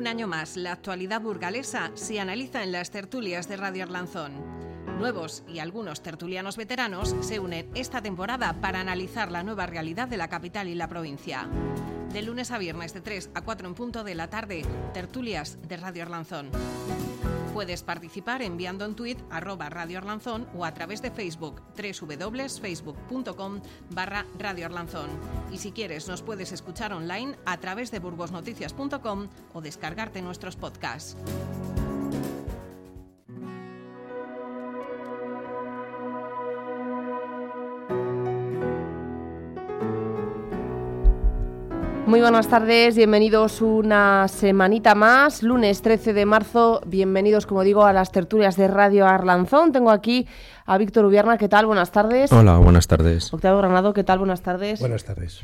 Un año más, la actualidad burgalesa se analiza en las tertulias de Radio Arlanzón. Nuevos y algunos tertulianos veteranos se unen esta temporada para analizar la nueva realidad de la capital y la provincia. De lunes a viernes de 3 a 4 en punto de la tarde, tertulias de Radio Arlanzón. Puedes participar enviando en tweet arroba Radio Arlanzón o a través de Facebook www.facebook.com barra Radio. Y si quieres nos puedes escuchar online a través de burgosnoticias.com o descargarte nuestros podcasts. Muy buenas tardes, bienvenidos una semanita más, lunes 13 de marzo, bienvenidos como digo a las tertulias de Radio Arlanzón. Tengo aquí a Víctor Ubierna, ¿qué tal? Buenas tardes. Hola, buenas tardes. Octavio Granado, ¿qué tal? Buenas tardes. Buenas tardes.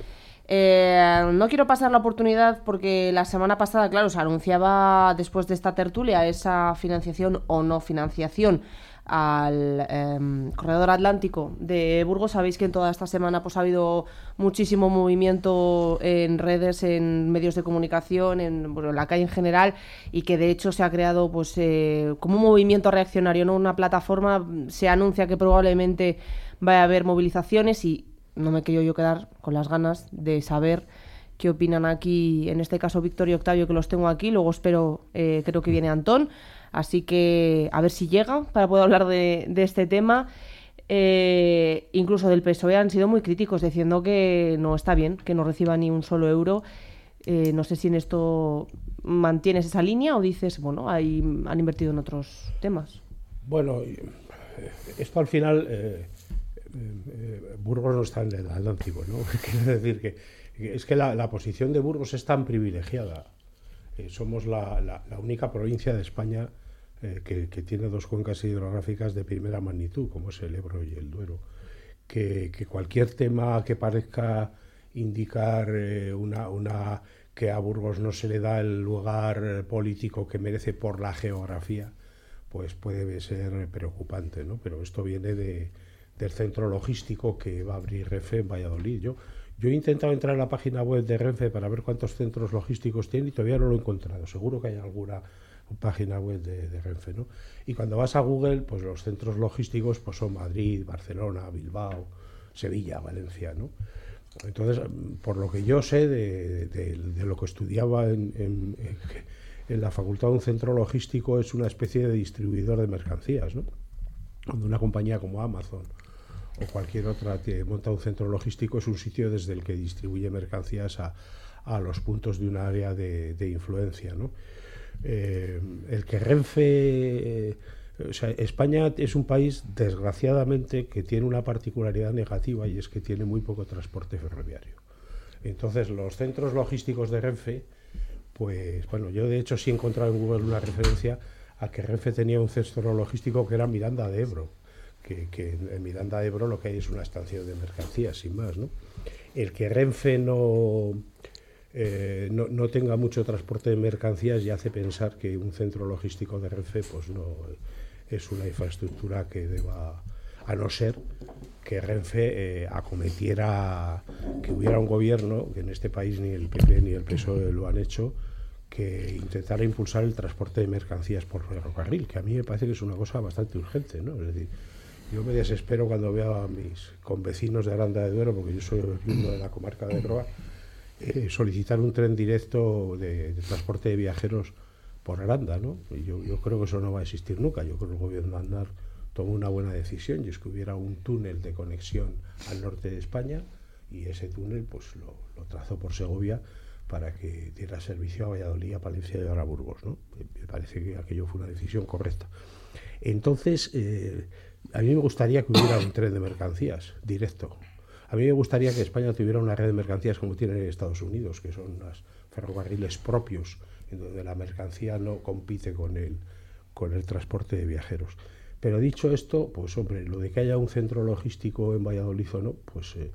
Eh, no quiero pasar la oportunidad porque la semana pasada, claro, se anunciaba después de esta tertulia esa financiación o no financiación al em, corredor atlántico de Burgos. Sabéis que en toda esta semana pues, ha habido muchísimo movimiento en redes, en medios de comunicación, en, la calle en general, y que de hecho se ha creado pues, eh, como un movimiento reaccionario, ¿no? una plataforma. Se anuncia que probablemente vaya a haber movilizaciones y no me quiero yo quedar con las ganas de saber qué opinan aquí, en este caso Víctor y Octavio, que los tengo aquí. Luego espero, eh, creo que viene Antón. Así que a ver si llega para poder hablar de, este tema. Eh, incluso del PSOE han sido muy críticos diciendo que no está bien, que no reciba ni un solo euro. Eh, no sé si en esto mantienes esa línea o dices, bueno, ahí han invertido en otros temas. Bueno, esto al final, eh, Burgos no está en el Atlántico, ¿no? Quiere decir que, es que la, posición de Burgos es tan privilegiada. somos la, única provincia de España eh, que, tiene dos cuencas hidrográficas de primera magnitud, como es el Ebro y el Duero, que, cualquier tema que parezca indicar eh, una, que a Burgos no se le da el lugar político que merece por la geografía, pues puede ser preocupante, ¿no? Pero esto viene de, del centro logístico que va a abrir Renfe en Valladolid. Yo, yo he intentado entrar en la página web de Renfe para ver cuántos centros logísticos tiene y todavía no lo he encontrado. Seguro que hay alguna página web de, Renfe. ¿no? Y cuando vas a Google, pues los centros logísticos pues son Madrid, Barcelona, Bilbao, Sevilla, Valencia. ¿no? Entonces, por lo que yo sé de, lo que estudiaba en, la facultad, un centro logístico es una especie de distribuidor de mercancías. ¿no? Cuando una compañía como Amazon o cualquier otra que monta un centro logístico es un sitio desde el que distribuye mercancías a, a los puntos de un área de, de influencia. ¿no? Eh, el que Renfe... Eh, o sea, España es un país, desgraciadamente, que tiene una particularidad negativa y es que tiene muy poco transporte ferroviario. Entonces, los centros logísticos de Renfe, pues bueno, yo de hecho sí he encontrado en Google una referencia a que Renfe tenía un centro logístico que era Miranda de Ebro, que, en Miranda de Ebro lo que hay es una estación de mercancías, sin más, ¿no? El que Renfe no eh, no, tenga mucho transporte de mercancías y hace pensar que un centro logístico de Renfe pues no es una infraestructura que deba, a no ser que Renfe eh, acometiera que hubiera un gobierno, que en este país ni el PP ni el PSOE lo han hecho, que intentara impulsar el transporte de mercancías por ferrocarril, que a mí me parece que es una cosa bastante urgente, ¿no? Es decir, yo me desespero cuando veo a mis convecinos de Aranda de Duero, porque yo soy oriundo de la comarca de Droa, eh, solicitar un tren directo de, transporte de viajeros por Aranda, ¿no? yo, yo, creo que eso no va a existir nunca. Yo creo que el gobierno de Andar tomó una buena decisión y es que hubiera un túnel de conexión al norte de España y ese túnel pues lo, trazó por Segovia para que diera servicio a Valladolid, a Palencia y a Burgos, ¿no? Me parece que aquello fue una decisión correcta. Entonces, eh, a mí me gustaría que hubiera un tren de mercancías directo a mí me gustaría que España tuviera una red de mercancías como tiene Estados Unidos, que son los ferrocarriles propios, en donde la mercancía no compite con el, con el transporte de viajeros. Pero dicho esto, pues hombre, lo de que haya un centro logístico en Valladolid o no, pues eh,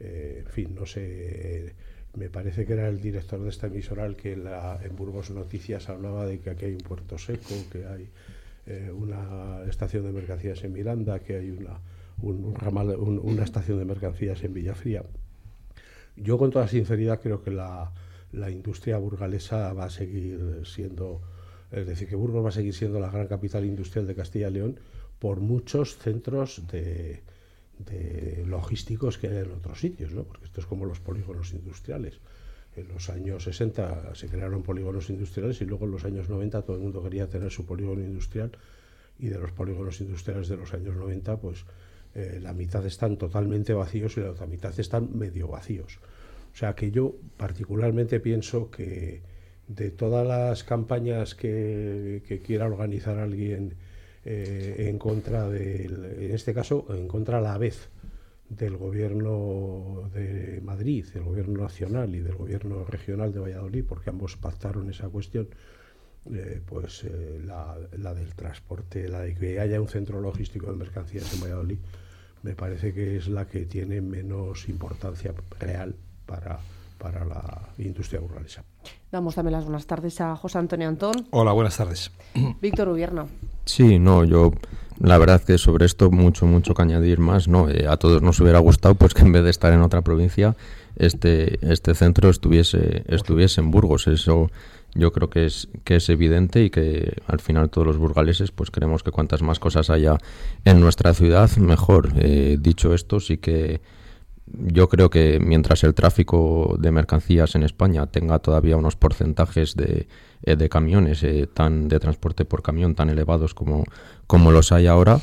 eh, en fin, no sé. me parece que era el director de esta emisora el que en Burgos Noticias hablaba de que aquí hay un puerto seco, que hay eh, una estación de mercancías en Miranda, que hay una una estación de mercancías en Villafría. Yo con toda sinceridad creo que la, la industria burgalesa va a seguir siendo, es decir, que Burgos va a seguir siendo la gran capital industrial de Castilla y León por muchos centros de, logísticos que hay en otros sitios, ¿no? porque esto es como los polígonos industriales. En los años 60 se crearon polígonos industriales y luego en los años 90 todo el mundo quería tener su polígono industrial y de los polígonos industriales de los años 90 pues eh, la mitad están totalmente vacíos y la otra mitad están medio vacíos. O sea que yo particularmente pienso que de todas las campañas que, quiera organizar alguien eh, en contra del, en este caso, en contra a la vez del gobierno de Madrid, del gobierno nacional y del gobierno regional de Valladolid, porque ambos pactaron esa cuestión, eh, pues eh, la, la, del transporte, la de que haya un centro logístico de mercancías en Valladolid, me parece que es la que tiene menos importancia real para, para la industria burgalesa. Damos también las buenas tardes a José Antonio Antón. Hola, buenas tardes. Víctor Ubierno. Sí, no, yo la verdad que sobre esto mucho, mucho que añadir más, ¿no? Eh, a todos nos hubiera gustado pues que en vez de estar en otra provincia, este, este centro estuviese, estuviese en Burgos. Eso yo creo que es, que es evidente y que al final todos los burgaleses pues queremos que cuantas más cosas haya en nuestra ciudad, mejor. Eh, dicho esto, sí que yo creo que mientras el tráfico de mercancías en España tenga todavía unos porcentajes de, eh, de camiones eh, tan de transporte por camión tan elevados como, como los hay ahora,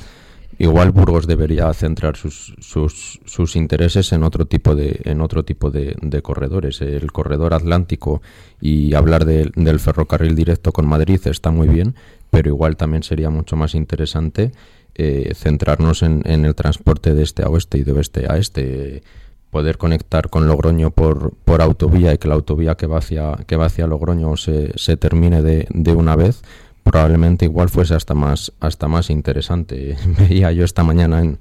igual Burgos debería centrar sus, sus, sus, intereses en otro tipo de en otro tipo de, de corredores. El corredor atlántico y hablar del ferrocarril directo con Madrid está muy bien pero igual también sería mucho más interesante eh, centrarnos en, el transporte de este a oeste y de oeste a este, poder conectar con Logroño por, por autovía y que la autovía que va hacia, que va hacia Logroño se, se termine de, de una vez, probablemente igual fuese hasta más, hasta más interesante. Veía yo esta mañana en,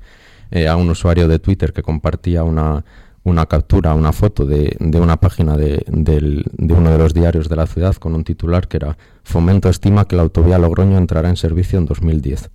eh, a un usuario de Twitter que compartía una, una captura, una foto de, de una página de, de, uno de los diarios de la ciudad con un titular que era Fomento estima que la autovía Logroño entrará en servicio en 2010.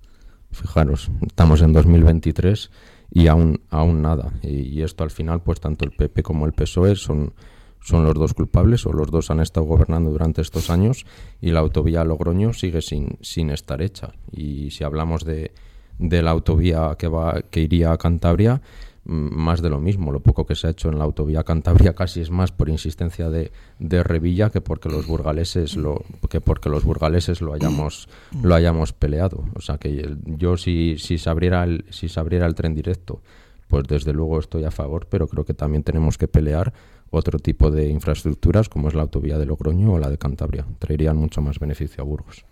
Fijaros, estamos en 2023 y aún, aún nada. Y, esto al final, pues tanto el PP como el PSOE son, son los dos culpables o los dos han estado gobernando durante estos años y la autovía Logroño sigue sin, sin estar hecha. Y si hablamos de, de la autovía que, va, que iría a Cantabria, más de lo mismo. Lo poco que se ha hecho en la autovía Cantabria casi es más por insistencia de, de Revilla que porque los burgaleses lo que porque los burgaleses lo hayamos lo hayamos peleado. O sea que yo si si se abriera el si se abriera el tren directo, pues desde luego estoy a favor, pero creo que también tenemos que pelear otro tipo de infraestructuras como es la autovía de Logroño o la de Cantabria. Traerían mucho más beneficio a Burgos.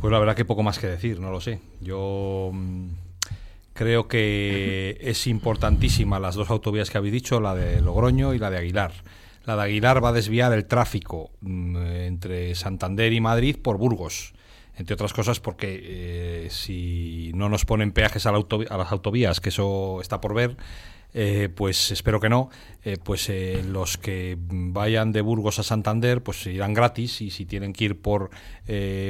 Pues la verdad que poco más que decir, no lo sé. Yo mm, Creo que es importantísima las dos autovías que habéis dicho, la de Logroño y la de Aguilar. La de Aguilar va a desviar el tráfico mm, entre Santander y Madrid por Burgos entre otras cosas porque eh, si no nos ponen peajes a, a, las autovías, que eso está por ver, eh, pues espero que no, eh, pues eh, los que vayan de Burgos a Santander pues irán gratis y si tienen que ir por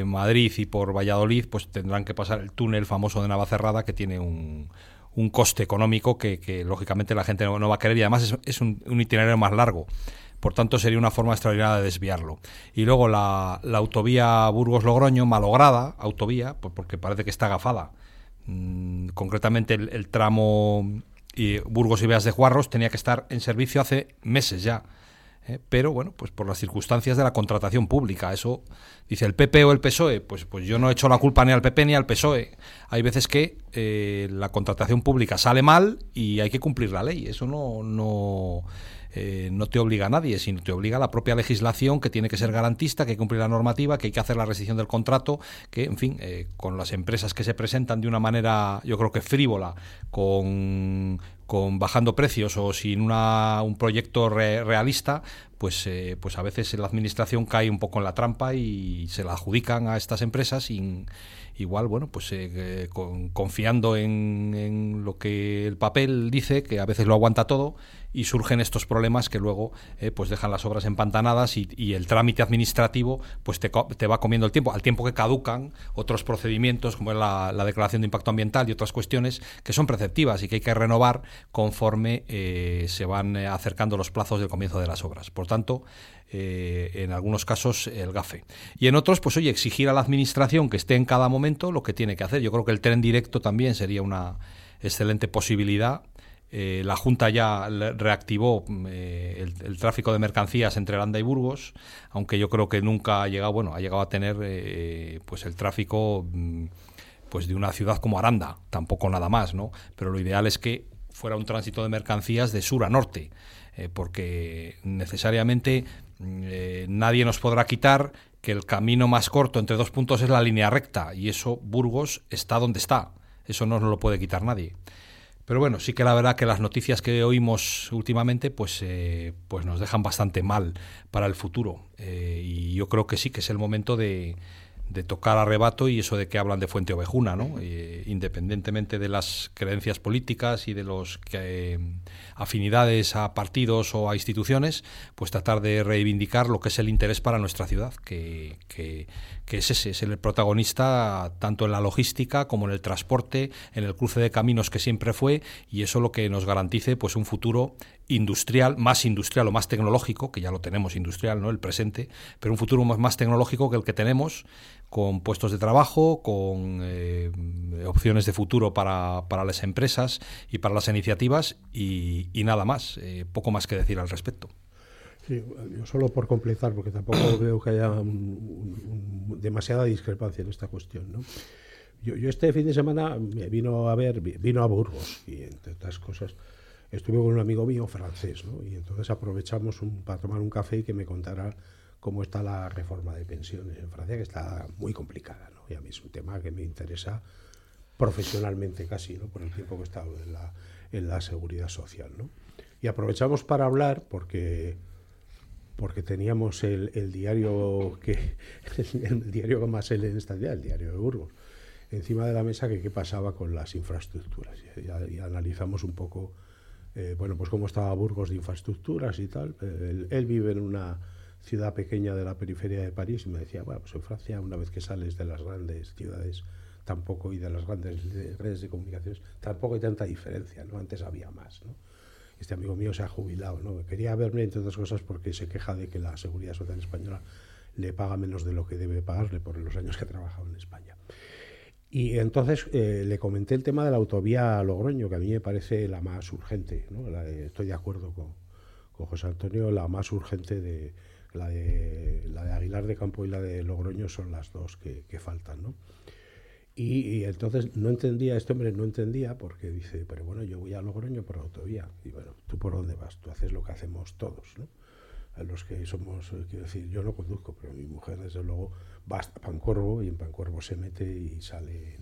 Madrid y por Valladolid pues tendrán que pasar el túnel famoso de Navacerrada que tiene un, un coste económico que, lógicamente la gente no, va a querer y además es, un, itinerario más largo. Por tanto, sería una forma extraordinaria de desviarlo. Y luego la, autovía Burgos-Logroño, malograda, autovía, pues porque parece que está agafada. Mm, concretamente el, tramo y Burgos y Beas de Juarros tenía que estar en servicio hace meses ya. ¿eh? Pero bueno, pues por las circunstancias de la contratación pública. Eso dice el PP o el PSOE. Pues, pues yo no he hecho la culpa ni al PP ni al PSOE. Hay veces que eh, la contratación pública sale mal y hay que cumplir la ley. Eso no, no eh, no te obliga a nadie, sino te obliga a la propia legislación que tiene que ser garantista, que cumplir la normativa, que hay que hacer la rescisión del contrato, que, en fin, eh, con las empresas que se presentan de una manera, yo creo que frívola, con, con bajando precios o sin una, un proyecto realista, pues, eh, pues a veces la administración cae un poco en la trampa y se la adjudican a estas empresas sin igual, bueno, pues confiando en, en, lo que el papel dice, que a veces lo aguanta todo, y surgen estos problemas que luego eh, pues dejan las obras empantanadas y, el trámite administrativo pues te, te, va comiendo el tiempo, al tiempo que caducan otros procedimientos como es la, declaración de impacto ambiental y otras cuestiones que son preceptivas y que hay que renovar conforme eh, se van eh, acercando los plazos del comienzo de las obras. Por tanto, en algunos casos el GAFE. Y en otros, pues oye, exigir a la administración que esté en cada momento lo que tiene que hacer. Yo creo que el tren directo también sería una excelente posibilidad eh, la Junta ya reactivó eh, el, tráfico de mercancías entre Aranda y Burgos, aunque yo creo que nunca ha llegado, bueno, ha llegado a tener eh, pues el tráfico mm, pues de una ciudad como Aranda, tampoco nada más, ¿no? Pero lo ideal es que fuera un tránsito de mercancías de sur a norte, porque necesariamente mm, nadie nos podrá quitar que el camino más corto entre dos puntos es la línea recta y eso Burgos está donde está, eso no nos lo puede quitar nadie. Pero bueno, sí que la verdad que las noticias que oímos últimamente pues, eh, pues nos dejan bastante mal para el futuro. Eh, y yo creo que sí que es el momento de, de tocar arrebato y eso de que hablan de fuente ovejuna, ¿no? Eh, independientemente de las creencias políticas y de los que, afinidades a partidos o a instituciones, pues tratar de reivindicar lo que es el interés para nuestra ciudad, que, que, que es ese, es el protagonista tanto en la logística como en el transporte, en el cruce de caminos que siempre fue, y eso lo que nos garantice pues un futuro industrial, más industrial o más tecnológico, que ya lo tenemos industrial, ¿no? El presente, pero un futuro más, más tecnológico que el que tenemos, con puestos de trabajo, con eh, opciones de futuro para, para, las empresas y para las iniciativas y, nada más, eh, poco más que decir al respecto. Sí, yo solo por completar, porque tampoco veo que haya demasiada discrepancia en esta cuestión. ¿no? Yo, yo, este fin de semana me vino a ver, vino a Burgos y entre otras cosas estuve con un amigo mío francés, ¿no? Y entonces aprovechamos un, para tomar un café y que me contara cómo está la reforma de pensiones en Francia, que está muy complicada, ¿no? Y a mí es un tema que me interesa profesionalmente casi, ¿no? Por el tiempo que he estado en la, en la seguridad social, ¿no? Y aprovechamos para hablar porque porque teníamos el, el diario que el diario más se en esta ciudad, el diario de Burgos, encima de la mesa que qué pasaba con las infraestructuras y analizamos un poco eh, bueno, pues cómo estaba Burgos de infraestructuras y tal. Él, vive en una ciudad pequeña de la periferia de París y me decía, bueno, pues en Francia, una vez que sales de las grandes ciudades, tampoco, y de las grandes redes de comunicaciones, tampoco hay tanta diferencia, ¿no? Antes había más, ¿no? Este amigo mío se ha jubilado, ¿no? Quería verme, entre otras cosas, porque se queja de que la Seguridad Social Española le paga menos de lo que debe pagarle por los años que ha trabajado en España. Y entonces eh, le comenté el tema de la autovía Logroño, que a mí me parece la más urgente. ¿no? estoy de acuerdo con, con, José Antonio, la más urgente de la, de la de Aguilar de Campo y la de Logroño son las dos que, faltan. ¿no? Y, entonces no entendía, este hombre no entendía porque dice, pero bueno, yo voy a Logroño por autovía. Y bueno, ¿tú por dónde vas? Tú haces lo que hacemos todos. ¿no? A los que somos, eh, quiero decir, yo no conduzco, pero mi mujer desde luego va hasta Pancorvo y en Pancorvo se mete y sale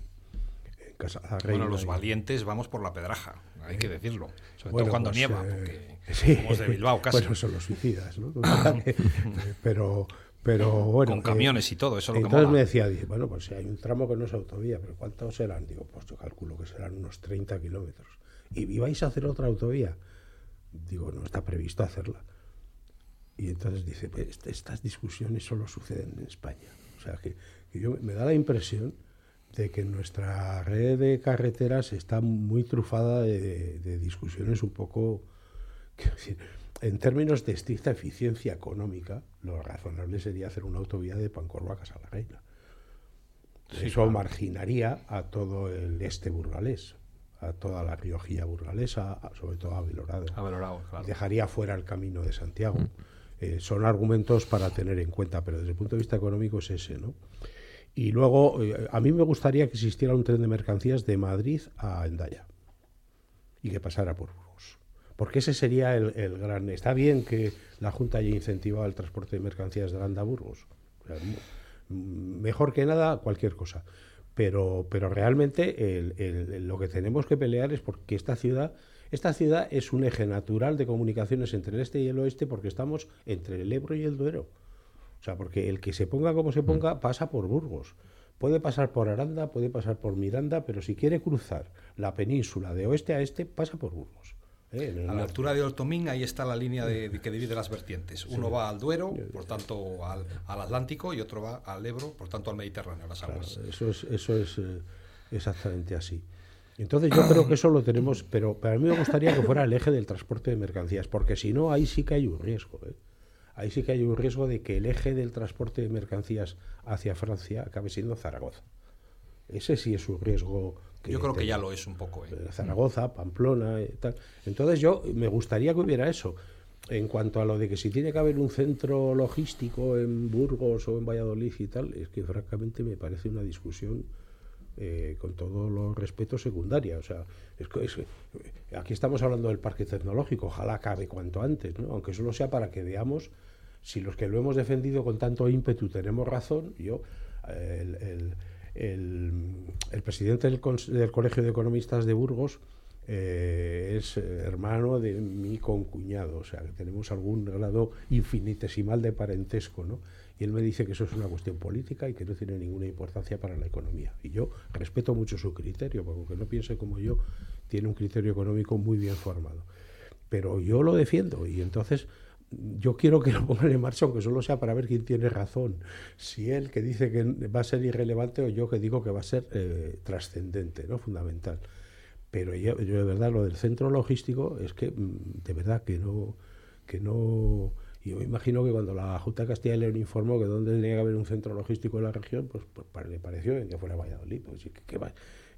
en, Casa la Reina. Bueno, los valientes vamos por la pedraja, hay que decirlo. Sobre todo cuando pues, nieva, eh, porque somos de Bilbao casi. Bueno, son los suicidas, ¿no? pero, pero bueno. Con camiones y todo, eso es lo que Entonces me decía, bueno, pues si hay un tramo que no es autovía, pero ¿cuántos serán? Digo, pues yo calculo que serán unos 30 kilómetros. ¿Y, ¿Y vais a hacer otra autovía? Digo, no está previsto hacerla. Y entonces dice, pues estas discusiones solo suceden en España. O sea, que, yo, me da la impresión de que nuestra red de carreteras está muy trufada de, discusiones un poco... Decir, en términos de estricta eficiencia económica, lo razonable sería hacer una autovía de Pancorvo a Casa la Reina. Eso marginaría a todo el este burgalés, a toda la Riojilla burgalesa, sobre todo a Belorado. Dejaría fuera el camino de Santiago. Mm. Eh, son argumentos para tener en cuenta, pero desde el punto de vista económico es ese, ¿no? Y luego, eh, a mí me gustaría que existiera un tren de mercancías de Madrid a Endaya y que pasara por Burgos. Porque ese sería el, gran... Está bien que la Junta haya incentivado el transporte de mercancías de Aranda a Burgos. mejor que nada, cualquier cosa. Pero, pero realmente lo que tenemos que pelear es porque esta ciudad esta ciudad es un eje natural de comunicaciones entre el este y el oeste porque estamos entre el Ebro y el Duero. O sea, porque el que se ponga como se ponga mm. pasa por Burgos. Puede pasar por Aranda, puede pasar por Miranda, pero si quiere cruzar la península de oeste a este, pasa por Burgos. ¿eh? A la altura de Oltomín, ahí está la línea de, que divide las vertientes. Uno va al Duero, por tanto al, Atlántico, y otro va al Ebro, por tanto al Mediterráneo, a las aguas. eso es, eso es eh, exactamente así. Entonces yo creo que eso lo tenemos, pero para mí me gustaría que fuera el eje del transporte de mercancías, porque si no, ahí sí que hay un riesgo. ¿eh? Ahí sí que hay un riesgo de que el eje del transporte de mercancías hacia Francia acabe siendo Zaragoza. Ese sí es un riesgo. Que yo creo que ya lo es un poco. ¿eh? eh Zaragoza, Pamplona y tal. Entonces yo me gustaría que hubiera eso. En cuanto a lo de que si tiene que haber un centro logístico en Burgos o en Valladolid y tal, es que francamente me parece una discusión eh, con todos los respetos secundaria. O sea, aquí estamos hablando del parque tecnológico, ojalá acabe cuanto antes, ¿no? aunque solo sea para que veamos si los que lo hemos defendido con tanto ímpetu tenemos razón. Yo, el, presidente del, Colegio de Economistas de Burgos eh, es hermano de mi concuñado, o sea, que tenemos algún grado infinitesimal de parentesco, ¿no? Y él me dice que eso es una cuestión política y que no tiene ninguna importancia para la economía. Y yo respeto mucho su criterio, porque aunque no piense como yo, tiene un criterio económico muy bien formado. Pero yo lo defiendo y entonces yo quiero que lo pongan en marcha, aunque solo sea para ver quién tiene razón. Si él que dice que va a ser irrelevante o yo que digo que va a ser eh, trascendente, ¿no? fundamental. Pero yo, yo, de verdad lo del centro logístico es que mm, de verdad que no que no yo me imagino que cuando la Junta de Castilla y León informó que donde tenía que haber un centro logístico en la región, pues, pues le pareció que fuera Valladolid. Pues, ¿qué,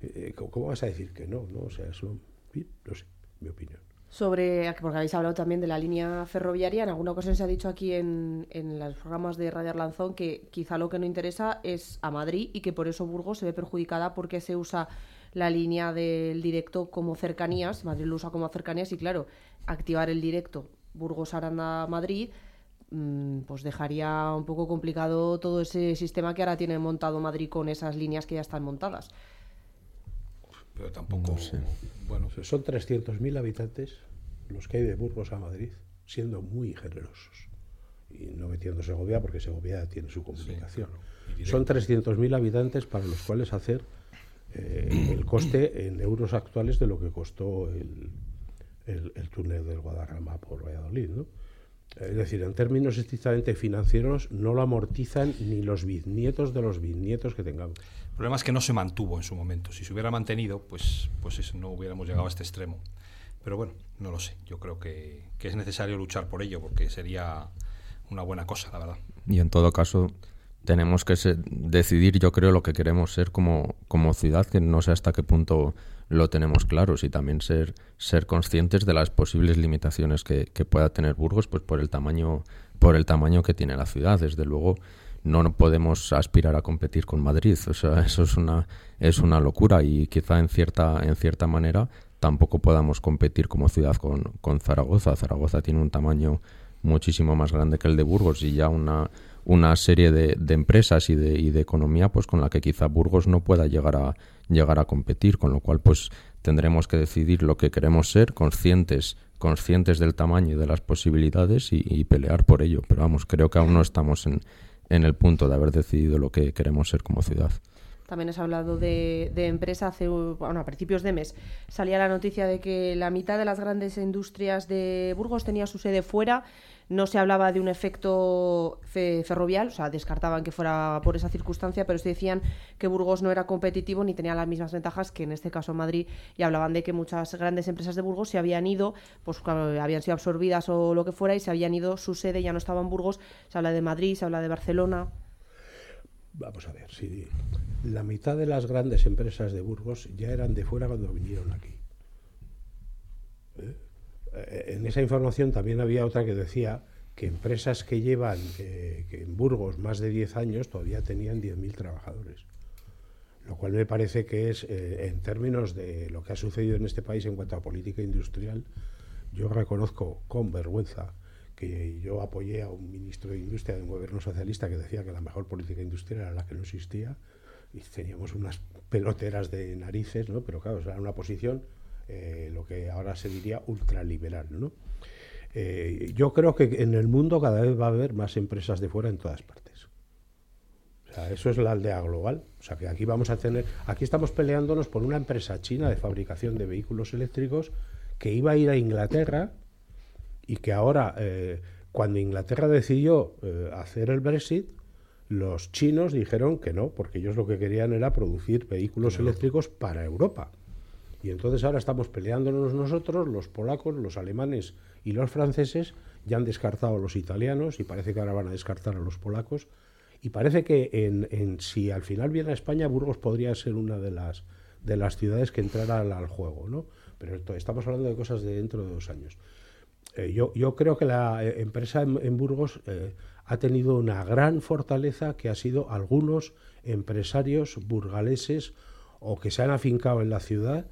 eh, ¿cómo, vas a decir que no? no? O sea, eso, no sé, mi opinión. Sobre, porque habéis hablado también de la línea ferroviaria, en alguna ocasión se ha dicho aquí en, en los programas de Radio Arlanzón que quizá lo que no interesa es a Madrid y que por eso Burgos se ve perjudicada porque se usa la línea del directo como cercanías, Madrid lo usa como cercanías y claro, activar el directo Burgos Aranda Madrid mm, pues dejaría un poco complicado todo ese sistema que ahora tiene montado Madrid con esas líneas que ya están montadas. Pero tampoco sé. Bueno, son 300.000 habitantes los que hay de Burgos a Madrid, siendo muy generosos. Y no metiendo Segovia, porque Segovia tiene su comunicación. son 300.000 habitantes para los cuales hacer eh, el coste en euros actuales de lo que costó el, el, túnel del Guadarrama por Valladolid. ¿no? Es decir, en términos estrictamente financieros, no lo amortizan ni los bisnietos de los bisnietos que tengamos. El problema es que no se mantuvo en su momento. Si se hubiera mantenido, pues, pues no hubiéramos llegado a este extremo. Pero bueno, no lo sé. Yo creo que, que es necesario luchar por ello, porque sería una buena cosa, la verdad. Y en todo caso, tenemos que decidir, yo creo, lo que queremos ser como, como ciudad, que no sé hasta qué punto lo tenemos claro y también ser, ser conscientes de las posibles limitaciones que, pueda tener Burgos pues por el tamaño por el tamaño que tiene la ciudad. Desde luego no podemos aspirar a competir con Madrid o sea eso es una es una locura y quizá en cierta en cierta manera tampoco podamos competir como ciudad con, con Zaragoza. Zaragoza tiene un tamaño muchísimo más grande que el de Burgos y ya una una serie de, de empresas y de, y de economía pues con la que quizá Burgos no pueda llegar a llegar a competir, con lo cual pues tendremos que decidir lo que queremos ser, conscientes conscientes del tamaño y de las posibilidades y, pelear por ello. Pero vamos, creo que aún no estamos en, en el punto de haber decidido lo que queremos ser como ciudad. También has hablado de, de empresa. Hace, bueno, a principios de mes salía la noticia de que la mitad de las grandes industrias de Burgos tenía su sede fuera no se hablaba de un efecto ferrovial, o sea, descartaban que fuera por esa circunstancia, pero sí decían que Burgos no era competitivo ni tenía las mismas ventajas que en este caso Madrid y hablaban de que muchas grandes empresas de Burgos se habían ido, pues habían sido absorbidas o lo que fuera y se habían ido, su sede ya no estaba en Burgos, se habla de Madrid, se habla de Barcelona. Vamos a ver, si la mitad de las grandes empresas de Burgos ya eran de fuera cuando vinieron aquí. ¿Eh? Eh, en esa información también había otra que decía que empresas que llevan en Burgos más de 10 años todavía tenían 10.000 trabajadores. Lo cual me parece que es, eh, en términos de lo que ha sucedido en este país en cuanto a política industrial, yo reconozco con vergüenza que yo apoyé a un ministro de Industria de un gobierno socialista que decía que la mejor política industrial era la que no existía y teníamos unas peloteras de narices, ¿no? pero claro, era una posición eh, lo que ahora se diría ultraliberal. ¿no? Eh, yo creo que en el mundo cada vez va a haber más empresas de fuera en todas partes. O sea, eso es la aldea global. O sea, que aquí vamos a tener, aquí estamos peleándonos por una empresa china de fabricación de vehículos eléctricos que iba a ir a Inglaterra y que ahora, eh, cuando Inglaterra decidió eh, hacer el Brexit, los chinos dijeron que no, porque ellos lo que querían era producir vehículos eléctricos para Europa. Y entonces ahora estamos peleándonos nosotros, los polacos, los alemanes y los franceses, ya han descartado a los italianos y parece que ahora van a descartar a los polacos. Y parece que en, si al final viene a España, Burgos podría ser una de las, de las ciudades que entrara al, juego, ¿no? Pero estamos hablando de cosas de dentro de dos años. Eh, yo, yo, creo que la eh, empresa en, Burgos eh, ha tenido una gran fortaleza que ha sido algunos empresarios burgaleses o que se han afincado en la ciudad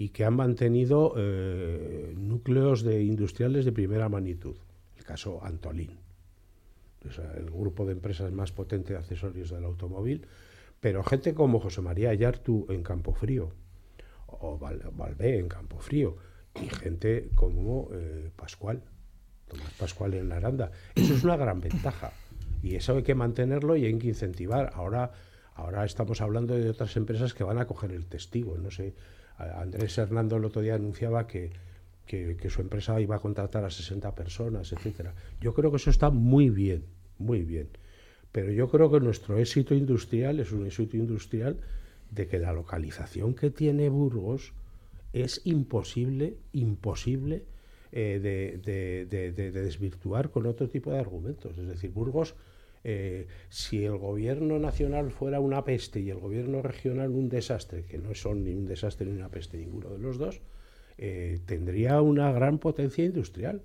y que han mantenido eh, núcleos de industriales de primera magnitud. El caso Antolín, el grupo de empresas más potente de accesorios del automóvil, pero gente como José María Yartu en Campofrío o Valvé en Campofrío y gente como eh, Pascual, Tomás Pascual en la Aranda. Eso es una gran ventaja y eso hay que mantenerlo y hay que incentivar. Ahora, ahora estamos hablando de otras empresas que van a coger el testigo, no sé Andrés Hernando el otro día anunciaba que, su empresa iba a contratar a 60 personas, etcétera. Yo creo que eso está muy bien, muy bien. Pero yo creo que nuestro éxito industrial es un éxito industrial de que la localización que tiene Burgos es imposible, imposible eh, de, desvirtuar con otro tipo de argumentos. Es decir, Burgos eh, si el gobierno nacional fuera una peste y el gobierno regional un desastre, que no son ni un desastre ni una peste ninguno de los dos, eh, tendría una gran potencia industrial.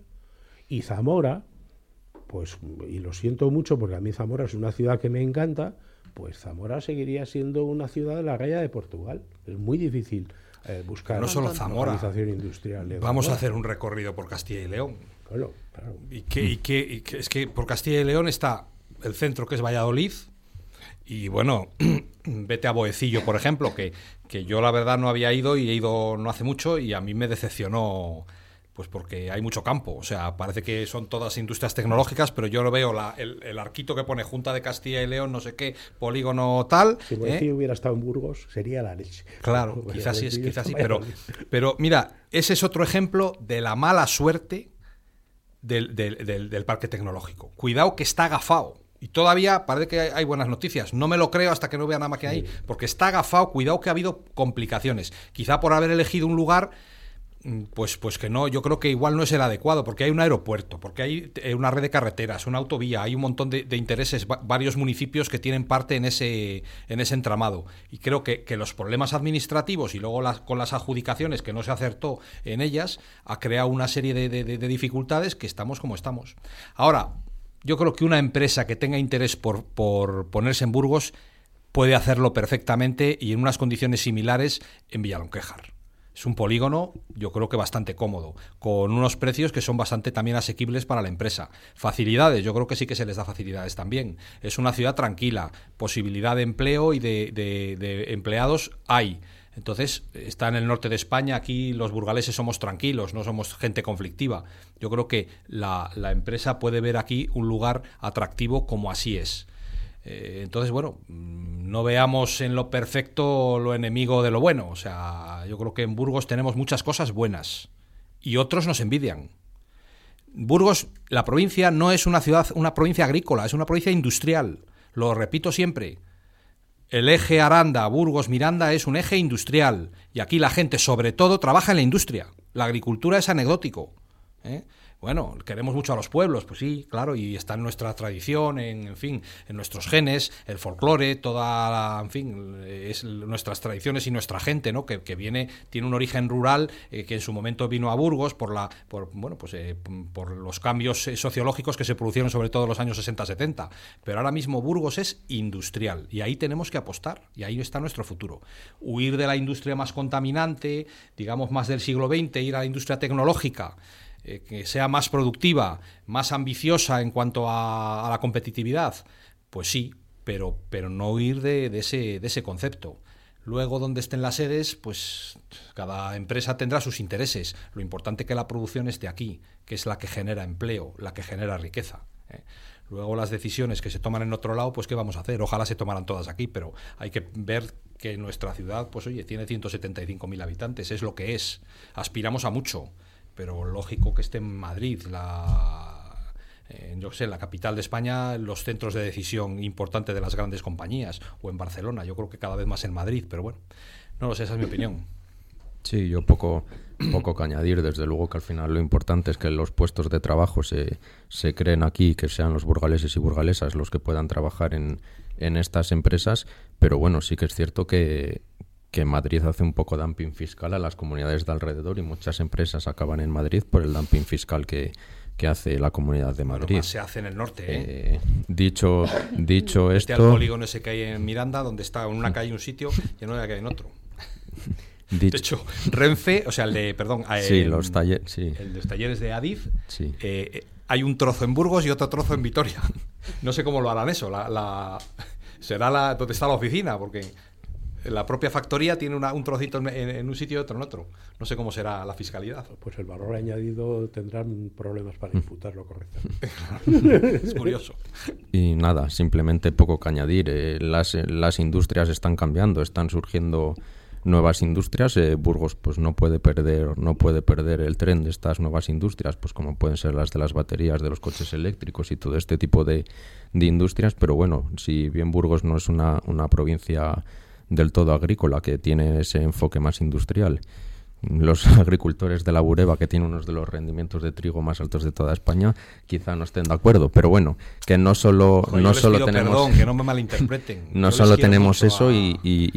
Y Zamora, pues, y lo siento mucho porque a mí Zamora es una ciudad que me encanta, pues Zamora seguiría siendo una ciudad de la raya de Portugal. Es muy difícil eh, buscar no solo Zamora. industrial. Vamos a hacer un recorrido por Castilla y León. y que es que por Castilla y León está el centro que es Valladolid. Y bueno, vete a Boecillo, por ejemplo, que, que yo la verdad no había ido y he ido no hace mucho y a mí me decepcionó pues porque hay mucho campo. O sea, parece que son todas industrias tecnológicas, pero yo lo veo el, arquito que pone Junta de Castilla y León, no sé qué, polígono tal. Si ¿eh? hubiera estado en Burgos, sería la leche. Claro, quizás sí, quizás sí. Pero, pero mira, ese es otro ejemplo de la mala suerte del, del, del parque tecnológico. Cuidado que está agafado. Y todavía parece que hay buenas noticias. No me lo creo hasta que no vea nada más que hay, porque está agafado. Cuidado que ha habido complicaciones. Quizá por haber elegido un lugar mm, pues, pues que no, yo creo que igual no es el adecuado, porque hay un aeropuerto, porque hay eh, una red de carreteras, una autovía, hay un montón de, intereses, varios municipios que tienen parte en ese, en ese entramado. Y creo que, los problemas administrativos y luego las, con las adjudicaciones que no se acertó en ellas, ha creado una serie de, de dificultades que estamos como estamos. Ahora, yo creo que una empresa que tenga interés por, ponerse en Burgos puede hacerlo perfectamente y en unas condiciones similares en Villalonquejar. Es un polígono, yo creo que bastante cómodo, con unos precios que son bastante también asequibles para la empresa. Facilidades, yo creo que sí que se les da facilidades también. Es una ciudad tranquila, posibilidad de empleo y de, de empleados hay. Entonces, está en el norte de España, aquí los burgaleses somos tranquilos, no somos gente conflictiva. Yo creo que la, empresa puede ver aquí un lugar atractivo como así es. Eh, entonces, bueno, mm, no veamos en lo perfecto lo enemigo de lo bueno. O sea, yo creo que en Burgos tenemos muchas cosas buenas y otros nos envidian. Burgos, la provincia, no es una ciudad, una provincia agrícola, es una provincia industrial. Lo repito siempre. El eje Aranda, Burgos, Miranda es un eje industrial y aquí la gente sobre todo trabaja en la industria. La agricultura es anecdótico. ¿eh? Bueno, queremos mucho a los pueblos, pues sí, claro, y está en nuestra tradición, en, fin, en nuestros genes, el folclore, toda la, en fin, es nuestras tradiciones y nuestra gente, ¿no? Que, viene, tiene un origen rural eh, que en su momento vino a Burgos por la, por, bueno, pues eh, por los cambios eh, sociológicos que se produjeron sobre todo en los años 60-70. Pero ahora mismo Burgos es industrial y ahí tenemos que apostar y ahí está nuestro futuro. Huir de la industria más contaminante, digamos más del siglo XX, ir a la industria tecnológica. Eh, que sea más productiva, más ambiciosa en cuanto a, la competitividad, pues sí, pero, pero no huir de, ese, de ese concepto. Luego, donde estén las sedes, pues cada empresa tendrá sus intereses. Lo importante es que la producción esté aquí, que es la que genera empleo, la que genera riqueza. ¿eh? Luego las decisiones que se toman en otro lado, pues qué vamos a hacer. Ojalá se tomaran todas aquí, pero hay que ver que nuestra ciudad, pues oye, tiene 175.000 habitantes, es lo que es. Aspiramos a mucho, pero lógico que esté en Madrid, la, eh, yo sé, la capital de España, los centros de decisión importantes de las grandes compañías, o en Barcelona, yo creo que cada vez más en Madrid, pero bueno, no lo sé, esa es mi opinión. Sí, yo poco, poco que añadir. Desde luego que al final lo importante es que los puestos de trabajo se, se creen aquí, que sean los burgaleses y burgalesas los que puedan trabajar en, en estas empresas. Pero bueno, sí que es cierto que, que Madrid hace un poco dumping fiscal a las comunidades de alrededor y muchas empresas acaban en Madrid por el dumping fiscal que, que hace la comunidad de Madrid. se hace en el norte, ¿eh? eh dicho dicho este esto... al polígono ese que hay en Miranda, donde está en una calle un sitio y no hay que en otro. De hecho, Renfe, o sea, el de, perdón, sí, los talleres, sí. el de los talleres de Adif, sí. Eh, hay un trozo en Burgos y otro trozo en Vitoria. No sé cómo lo harán eso. La, será la donde está la oficina, porque la propia factoría tiene un trocito en, un sitio y otro en otro. No sé cómo será la fiscalidad. Pues el valor añadido tendrán problemas para imputarlo correctamente. es curioso. Y nada, simplemente poco que añadir. Eh, las, las industrias están cambiando, están surgiendo nuevas industrias. Eh, Burgos pues no puede perder no puede perder el tren de estas nuevas industrias, pues como pueden ser las de las baterías, de los coches eléctricos y todo este tipo de, de industrias. Pero bueno, si bien Burgos no es una, una provincia del todo agrícola que tiene ese enfoque más industrial los agricultores de la Bureba, que tienen unos de los rendimientos de trigo más altos de toda España, quizá no estén de acuerdo. Pero bueno, que no solo, no solo tenemos. Perdón, que no me malinterpreten. no solo tenemos eso y, y,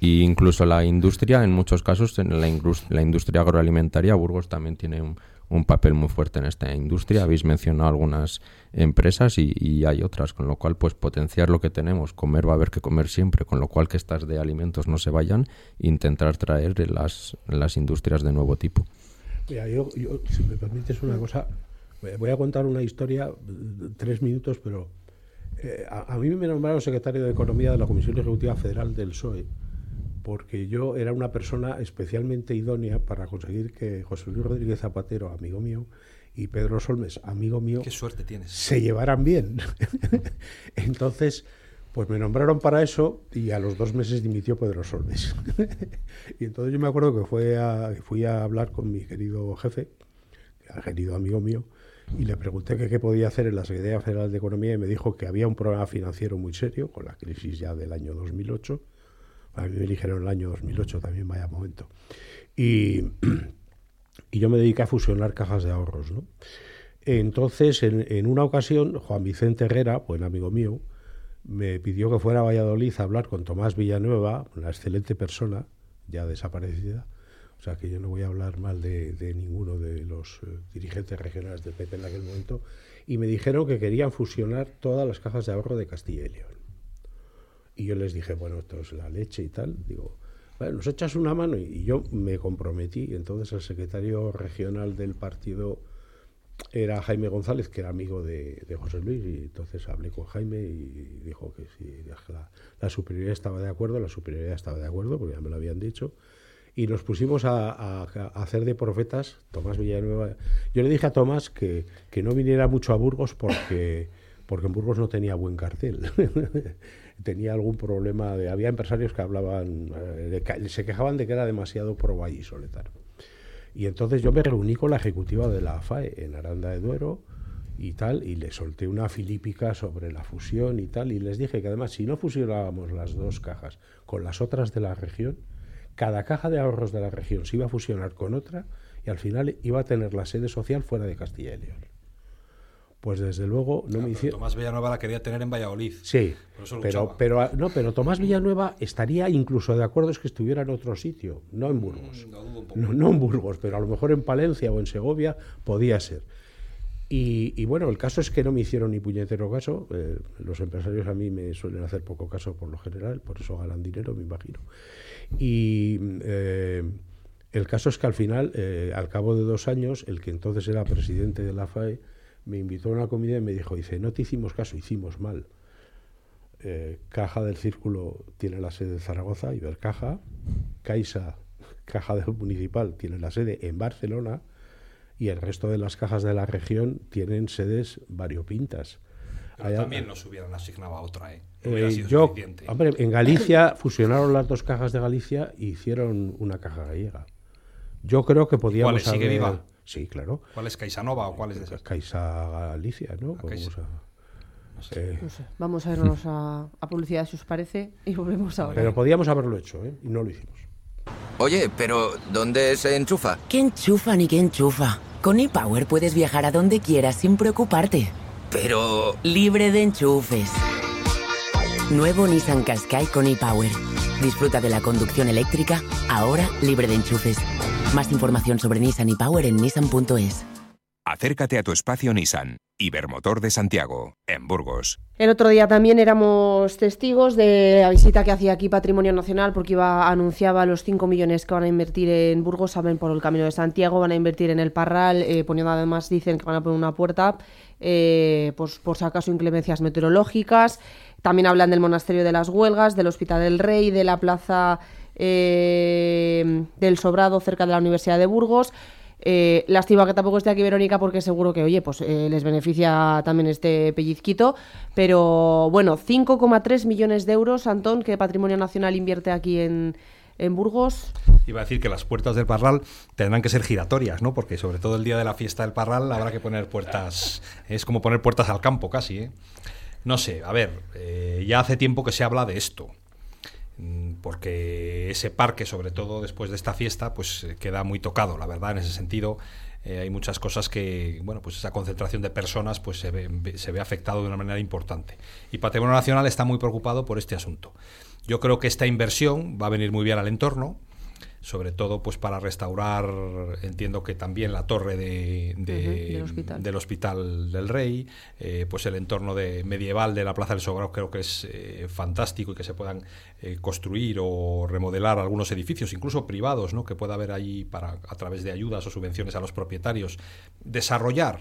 y, incluso la industria, en muchos casos, en la industria agroalimentaria, Burgos también tiene un, un papel muy fuerte en esta industria. Habéis mencionado algunas empresas y, hay otras, con lo cual pues potenciar lo que tenemos, comer va a haber que comer siempre, con lo cual que estas de alimentos no se vayan, intentar traer las, las industrias de nuevo tipo. Mira, yo, si me permites una cosa, voy a contar una historia, tres minutos, pero eh, a, a, mí me nombraron secretario de Economía de la Comisión Ejecutiva Federal del PSOE porque yo era una persona especialmente idónea para conseguir que José Luis Rodríguez Zapatero, amigo mío, y Pedro Solmes, amigo mío, Qué suerte tienes. se llevaran bien. Entonces, pues me nombraron para eso y a los dos meses dimitió Pedro Solmes. y entonces yo me acuerdo que fue a, fui a hablar con mi querido jefe, querido amigo mío, y le pregunté qué podía hacer en la Secretaría Federal de Economía y me dijo que había un problema financiero muy serio con la crisis ya del año 2008 a mí me eligieron el año 2008, también vaya momento. Y, y yo me dediqué a fusionar cajas de ahorros. ¿no? Entonces, en, en, una ocasión, Juan Vicente Herrera, buen amigo mío, me pidió que fuera a Valladolid a hablar con Tomás Villanueva, una excelente persona, ya desaparecida. O sea que yo no voy a hablar mal de, ninguno de los eh, dirigentes regionales del PP en aquel momento. Y me dijeron que querían fusionar todas las cajas de ahorro de Castilla y León. Y yo les dije, bueno, esto es la leche y tal. Digo, bueno, nos echas una mano. Y yo me comprometí. Entonces el secretario regional del partido era Jaime González, que era amigo de, José Luis. Y entonces hablé con Jaime y dijo que si la, la, superioridad estaba de acuerdo, la superioridad estaba de acuerdo, porque ya me lo habían dicho. Y nos pusimos a, a, hacer de profetas, Tomás Villanueva. Yo le dije a Tomás que, que no viniera mucho a Burgos porque, porque en Burgos no tenía buen cartel. tenía algún problema. De, había empresarios que hablaban, eh, se quejaban de que era demasiado pro Soletano. Y entonces yo me reuní con la ejecutiva de la AFAE en Aranda de Duero y tal, y le solté una filípica sobre la fusión y tal, y les dije que además si no fusionábamos las dos cajas con las otras de la región, cada caja de ahorros de la región se iba a fusionar con otra y al final iba a tener la sede social fuera de Castilla y León pues desde luego no me hicieron. Tomás Villanueva la quería tener en Valladolid. Sí, pero, pero, ah, no, pero Tomás Villanueva estaría incluso de acuerdo es que estuviera en otro sitio, no en Burgos. Mm, no, en Burgos, pero a lo mejor en Palencia o en Segovia podía ser. Y, bueno, el caso es que no me hicieron ni puñetero caso. Eh, los empresarios a mí me suelen hacer poco caso por lo general, por eso ganan dinero, me imagino. Y eh, el caso es que al final, eh, al cabo de dos años, el que entonces era presidente de la FAE, me invitó a una comida y me dijo, dice, no te hicimos caso, hicimos mal. Eh, Caja del Círculo tiene la sede en Zaragoza, Ibercaja, Caixa, Caja del Municipal, tiene la sede en Barcelona y el resto de las cajas de la región tienen sedes variopintas. también nos hubieran asignado a otra, ¿eh? eh yo, hombre, en Galicia fusionaron las dos cajas de Galicia y hicieron una caja gallega. Yo creo que podíamos ¿Cuál? ¿Sigue viva? Sí, claro. ¿Cuál es Caisanova o cuál es esa? Caixa Galicia, ¿no? Vamos a irnos a, publicidad si os parece y volvemos ahora. Pero podíamos haberlo hecho, ¿eh? Y no lo hicimos. Oye, pero ¿dónde se enchufa? ¿Qué enchufa ni qué enchufa? Con ePower puedes viajar a donde quieras sin preocuparte. Pero... Libre de enchufes. Nuevo Nissan Qashqai con ePower. Disfruta de la conducción eléctrica, ahora libre de enchufes. Más información sobre Nissan y Power en nissan.es. Acércate a tu espacio Nissan. Ibermotor de Santiago, en Burgos. El otro día también éramos testigos de la visita que hacía aquí Patrimonio Nacional porque iba anunciaba los 5 millones que van a invertir en Burgos, saben por el Camino de Santiago, van a invertir en el Parral, eh, poniendo además, dicen que van a poner una puerta eh, pues, por si acaso inclemencias meteorológicas. También hablan del Monasterio de las Huelgas, del Hospital del Rey, de la Plaza eh, del Sobrado cerca de la Universidad de Burgos. Eh, lástima que tampoco esté aquí Verónica porque seguro que, oye, pues eh, les beneficia también este pellizquito. Pero bueno, 5,3 millones de euros, Antón, que Patrimonio Nacional invierte aquí en, en Burgos. Iba a decir que las puertas del Parral tendrán que ser giratorias, ¿no? Porque sobre todo el día de la fiesta del Parral habrá que poner puertas, es como poner puertas al campo casi, ¿eh? No sé, a ver, ya hace tiempo que se habla de esto. Porque ese parque, sobre todo después de esta fiesta, pues eh, queda muy tocado, la verdad, en ese sentido. Eh, hay muchas cosas que, bueno, pues esa concentración de personas pues se ve, se ve afectado de una manera importante. Y Patrimonio Nacional está muy preocupado por este asunto. Yo creo que esta inversión va a venir muy bien al entorno, sobre todo pues para restaurar, entiendo que también la torre de, del, hospital. del Rey, eh, pues el entorno de medieval de la Plaza del Sobrado creo que es eh, fantástico y que se puedan eh, construir o remodelar algunos edificios, incluso privados, ¿no? que pueda haber ahí para a través de ayudas o subvenciones a los propietarios, desarrollar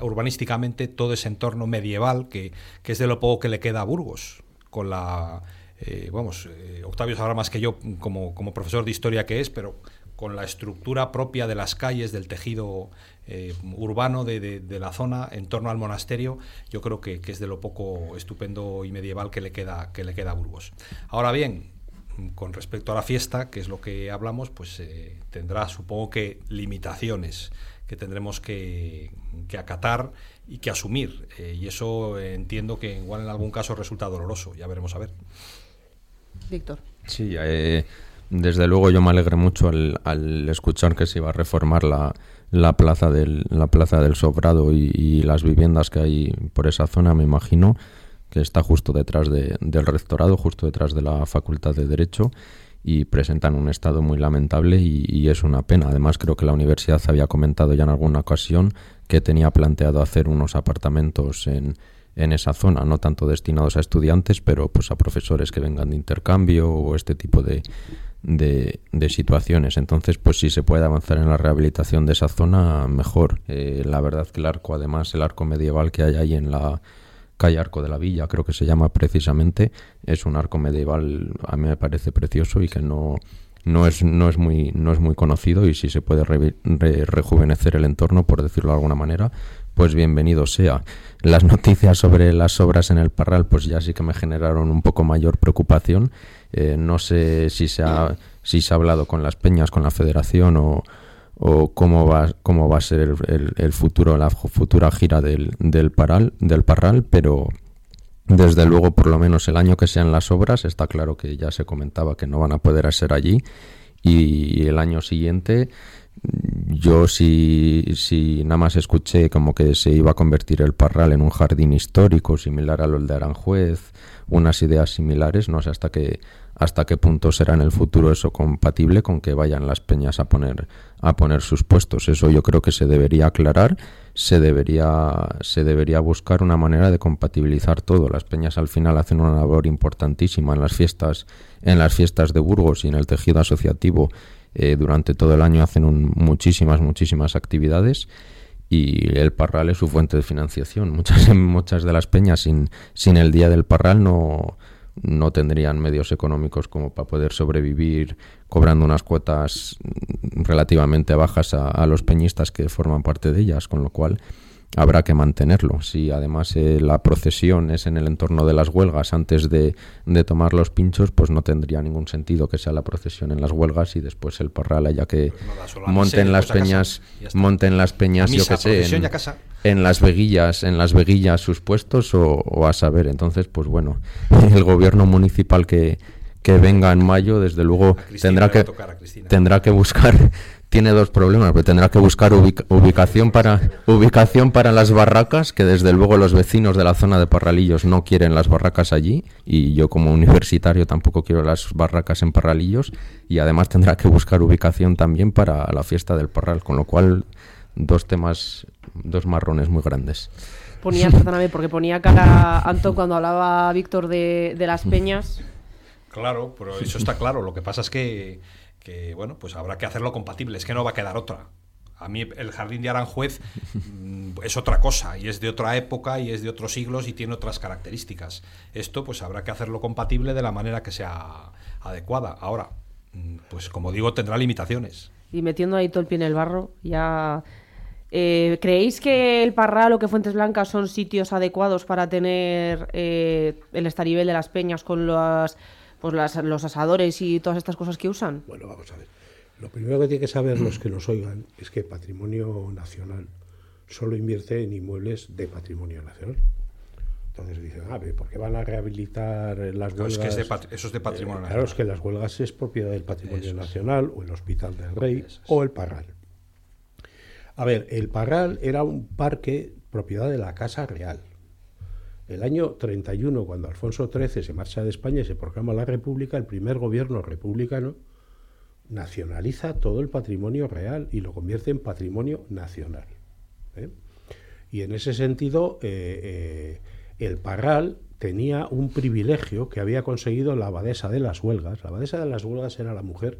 urbanísticamente todo ese entorno medieval que, que es de lo poco que le queda a Burgos con la eh, vamos, eh, Octavio sabrá más que yo como, como, profesor de historia que es, pero con la estructura propia de las calles, del tejido eh, urbano de, de, la zona en torno al monasterio, yo creo que, que, es de lo poco estupendo y medieval que le queda, que le queda a Burgos. Ahora bien, con respecto a la fiesta, que es lo que hablamos, pues tendrá, supongo que, limitaciones que tendremos que, que acatar y que asumir. y eso entiendo que igual en algún caso resulta doloroso, ya veremos a ver. Víctor. Sí, eh, desde luego yo me alegré mucho al, escuchar que se iba a reformar la, la plaza del la plaza del Sobrado y, las viviendas que hay por esa zona, me imagino que está justo detrás del rectorado, justo detrás de la Facultad de Derecho y presentan un estado muy lamentable y, y, es una pena. Además creo que la universidad había comentado ya en alguna ocasión que tenía planteado hacer unos apartamentos en, en esa zona, no tanto destinados a estudiantes, pero pues a profesores que vengan de intercambio o este tipo de, de, situaciones. Entonces, pues si se puede avanzar en la rehabilitación de esa zona, mejor. Eh, la verdad que el arco, además, el arco medieval que hay ahí en la calle Arco de la Villa, creo que se llama precisamente, es un arco medieval, a mí me parece precioso y que no, no es, no es, muy, no es muy conocido y si se puede rejuvenecer el entorno, por decirlo de alguna manera, pues bienvenido sea. Las noticias sobre las obras en el Parral, pues ya sí que me generaron un poco mayor preocupación. Eh, no sé si se, ha, si se ha hablado con las peñas, con la federación o, o cómo va, cómo va a ser el, futuro, la futura gira del, del, Parral, del Parral, pero desde luego, por lo menos el año que sean las obras, está claro que ya se comentaba que no van a poder ser allí y el año siguiente yo si, si nada más escuché como que se iba a convertir el Parral en un jardín histórico similar a lo de Aranjuez, unas ideas similares, no sé hasta qué hasta qué punto será en el futuro eso compatible con que vayan las peñas a poner a poner sus puestos. Eso yo creo que se debería aclarar, se debería se debería buscar una manera de compatibilizar todo. Las peñas al final hacen una labor importantísima en las fiestas en las fiestas de Burgos y en el tejido asociativo eh, durante todo el año hacen muchísimas, muchísimas actividades y el parral es su fuente de financiación. Muchas, muchas de las peñas sin, sin el día del parral no, no tendrían medios económicos como para poder sobrevivir cobrando unas cuotas relativamente bajas a, los peñistas que forman parte de ellas, con lo cual habrá que mantenerlo. Si además eh, la procesión es en el entorno de las huelgas antes de, de, tomar los pinchos, pues no tendría ningún sentido que sea la procesión en las huelgas y después el parral haya que pues monten las peñas, monten las peñas, yo que sé, en, en, las veguillas, en las veguillas sus puestos o, o, a saber. Entonces, pues bueno, el gobierno municipal que, que venga en mayo, desde luego tendrá que tendrá que buscar tiene dos problemas, pero tendrá que buscar ubicación para ubicación para las barracas, que desde luego los vecinos de la zona de Parralillos no quieren las barracas allí y yo como universitario tampoco quiero las barracas en Parralillos y además tendrá que buscar ubicación también para la fiesta del Parral, con lo cual dos temas, dos marrones muy grandes. Ponía, perdóname, porque ponía cara Anton cuando hablaba Víctor de, de las peñas. Claro, pero eso está claro. Lo que pasa es que bueno, pues habrá que hacerlo compatible, es que no va a quedar otra. A mí el jardín de Aranjuez mm, es otra cosa y es de otra época y es de otros siglos y tiene otras características. Esto pues habrá que hacerlo compatible de la manera que sea adecuada. Ahora, mm, pues como digo, tendrá limitaciones. Y metiendo ahí todo el pie en el barro, ya... Eh, ¿Creéis que el Parral o que Fuentes Blancas son sitios adecuados para tener eh, el estarivel de las peñas con las pues los asadores y todas estas cosas que usan? Bueno, vamos a ver. Lo primero que tienen que saber los que nos oigan es que Patrimonio Nacional solo invierte en inmuebles de patrimonio nacional. Entonces dicen, a ver, ¿por qué van a rehabilitar las huelgas? eso es de patrimonio nacional. Claro, es que las huelgas es propiedad del patrimonio nacional, o el Hospital del Rey, o el Parral. A ver, el Parral era un parque propiedad de la Casa Real. El año 31, cuando Alfonso XIII se marcha de España y se proclama la República, el primer gobierno republicano nacionaliza todo el patrimonio real y lo convierte en patrimonio nacional. ¿eh? Y en ese sentido, eh, eh, el Parral tenía un privilegio que había conseguido la abadesa de las huelgas. La abadesa de las huelgas era la mujer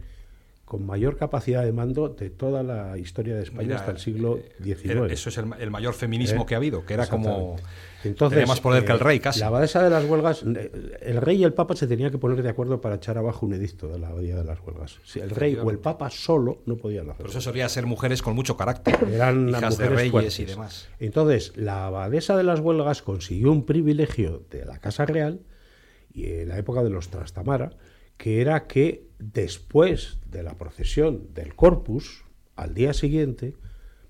con mayor capacidad de mando de toda la historia de España hasta el siglo XIX. Eso es el, mayor feminismo que ha habido, que era como entonces, Tenía más poder que el rey, casi. La abadesa de las huelgas, el rey y el papa se tenían que poner de acuerdo para echar abajo un edicto de la abadía de las huelgas. Si el rey o el papa solo no podían hacerlo. Pero eso solía ser mujeres con mucho carácter. Eran hijas de reyes y demás. Entonces, la abadesa de las huelgas consiguió un privilegio de la Casa Real y en la época de los Trastamara, que era que después de la procesión del Corpus, al día siguiente,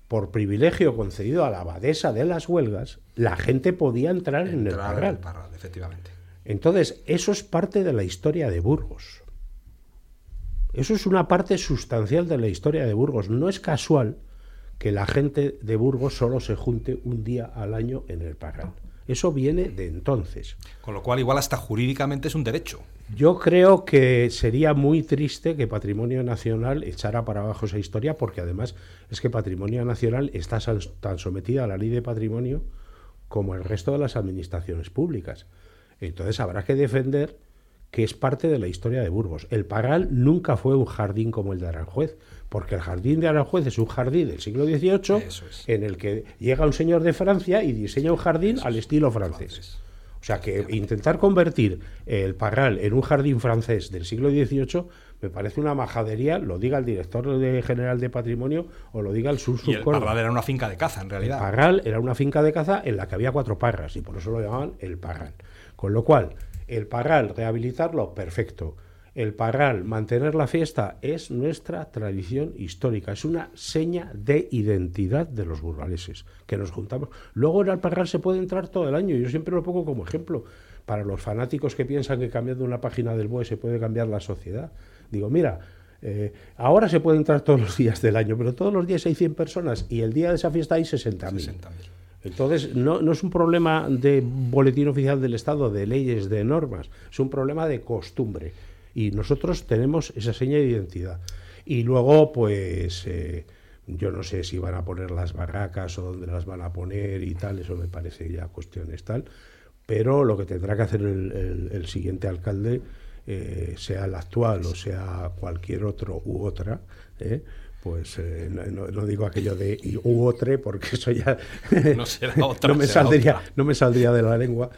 por privilegio concedido a la abadesa de las huelgas, la gente podía entrar, en el Parral. efectivamente. Entonces, eso es parte de la historia de Burgos. Eso es una parte sustancial de la historia de Burgos. No es casual que la gente de Burgos solo se junte un día al año en el Parral. Eso viene de entonces. Con lo cual, igual hasta jurídicamente es un derecho. Yo creo que sería muy triste que Patrimonio Nacional echara para abajo esa historia, porque además es que Patrimonio Nacional está tan sometida a la ley de patrimonio como el resto de las administraciones públicas. Entonces habrá que defender que es parte de la historia de Burgos. El Parral nunca fue un jardín como el de Aranjuez, porque el jardín de Aranjuez es un jardín del siglo XVIII en el que llega un señor de Francia y diseña un jardín al estilo francés. O sea que intentar convertir el Parral en un jardín francés del siglo XVIII me parece una majadería, lo diga el director general de patrimonio o lo diga el sur Y el Parral era una finca de caza, en realidad. El Parral era una finca de caza en la que había cuatro parras y por eso lo llamaban el Parral. Con lo cual, el Parral, rehabilitarlo, perfecto. El Parral, mantener la fiesta, es nuestra tradición histórica, es una seña de identidad de los burgaleses, que nos juntamos. Luego en el Parral se puede entrar todo el año, yo siempre lo pongo como ejemplo, para los fanáticos que piensan que cambiando una página del BOE se puede cambiar la sociedad. Digo, mira, eh, ahora se puede entrar todos los días del año, pero todos los días hay 100 personas y el día de esa fiesta hay 60.000. Entonces, no, no, es un problema de boletín oficial del Estado, de leyes, de normas, es un problema de costumbre. Y nosotros tenemos esa seña de identidad. Y luego, pues, eh, yo no sé si van a poner las barracas o dónde las van a poner y tal, eso me parece ya cuestiones tal. Pero lo que tendrá que hacer el, siguiente alcalde, eh, sea el actual o sea cualquier otro u otra, eh, pues no, digo aquello de u otro porque eso ya no, me saldría, no me saldría de la lengua,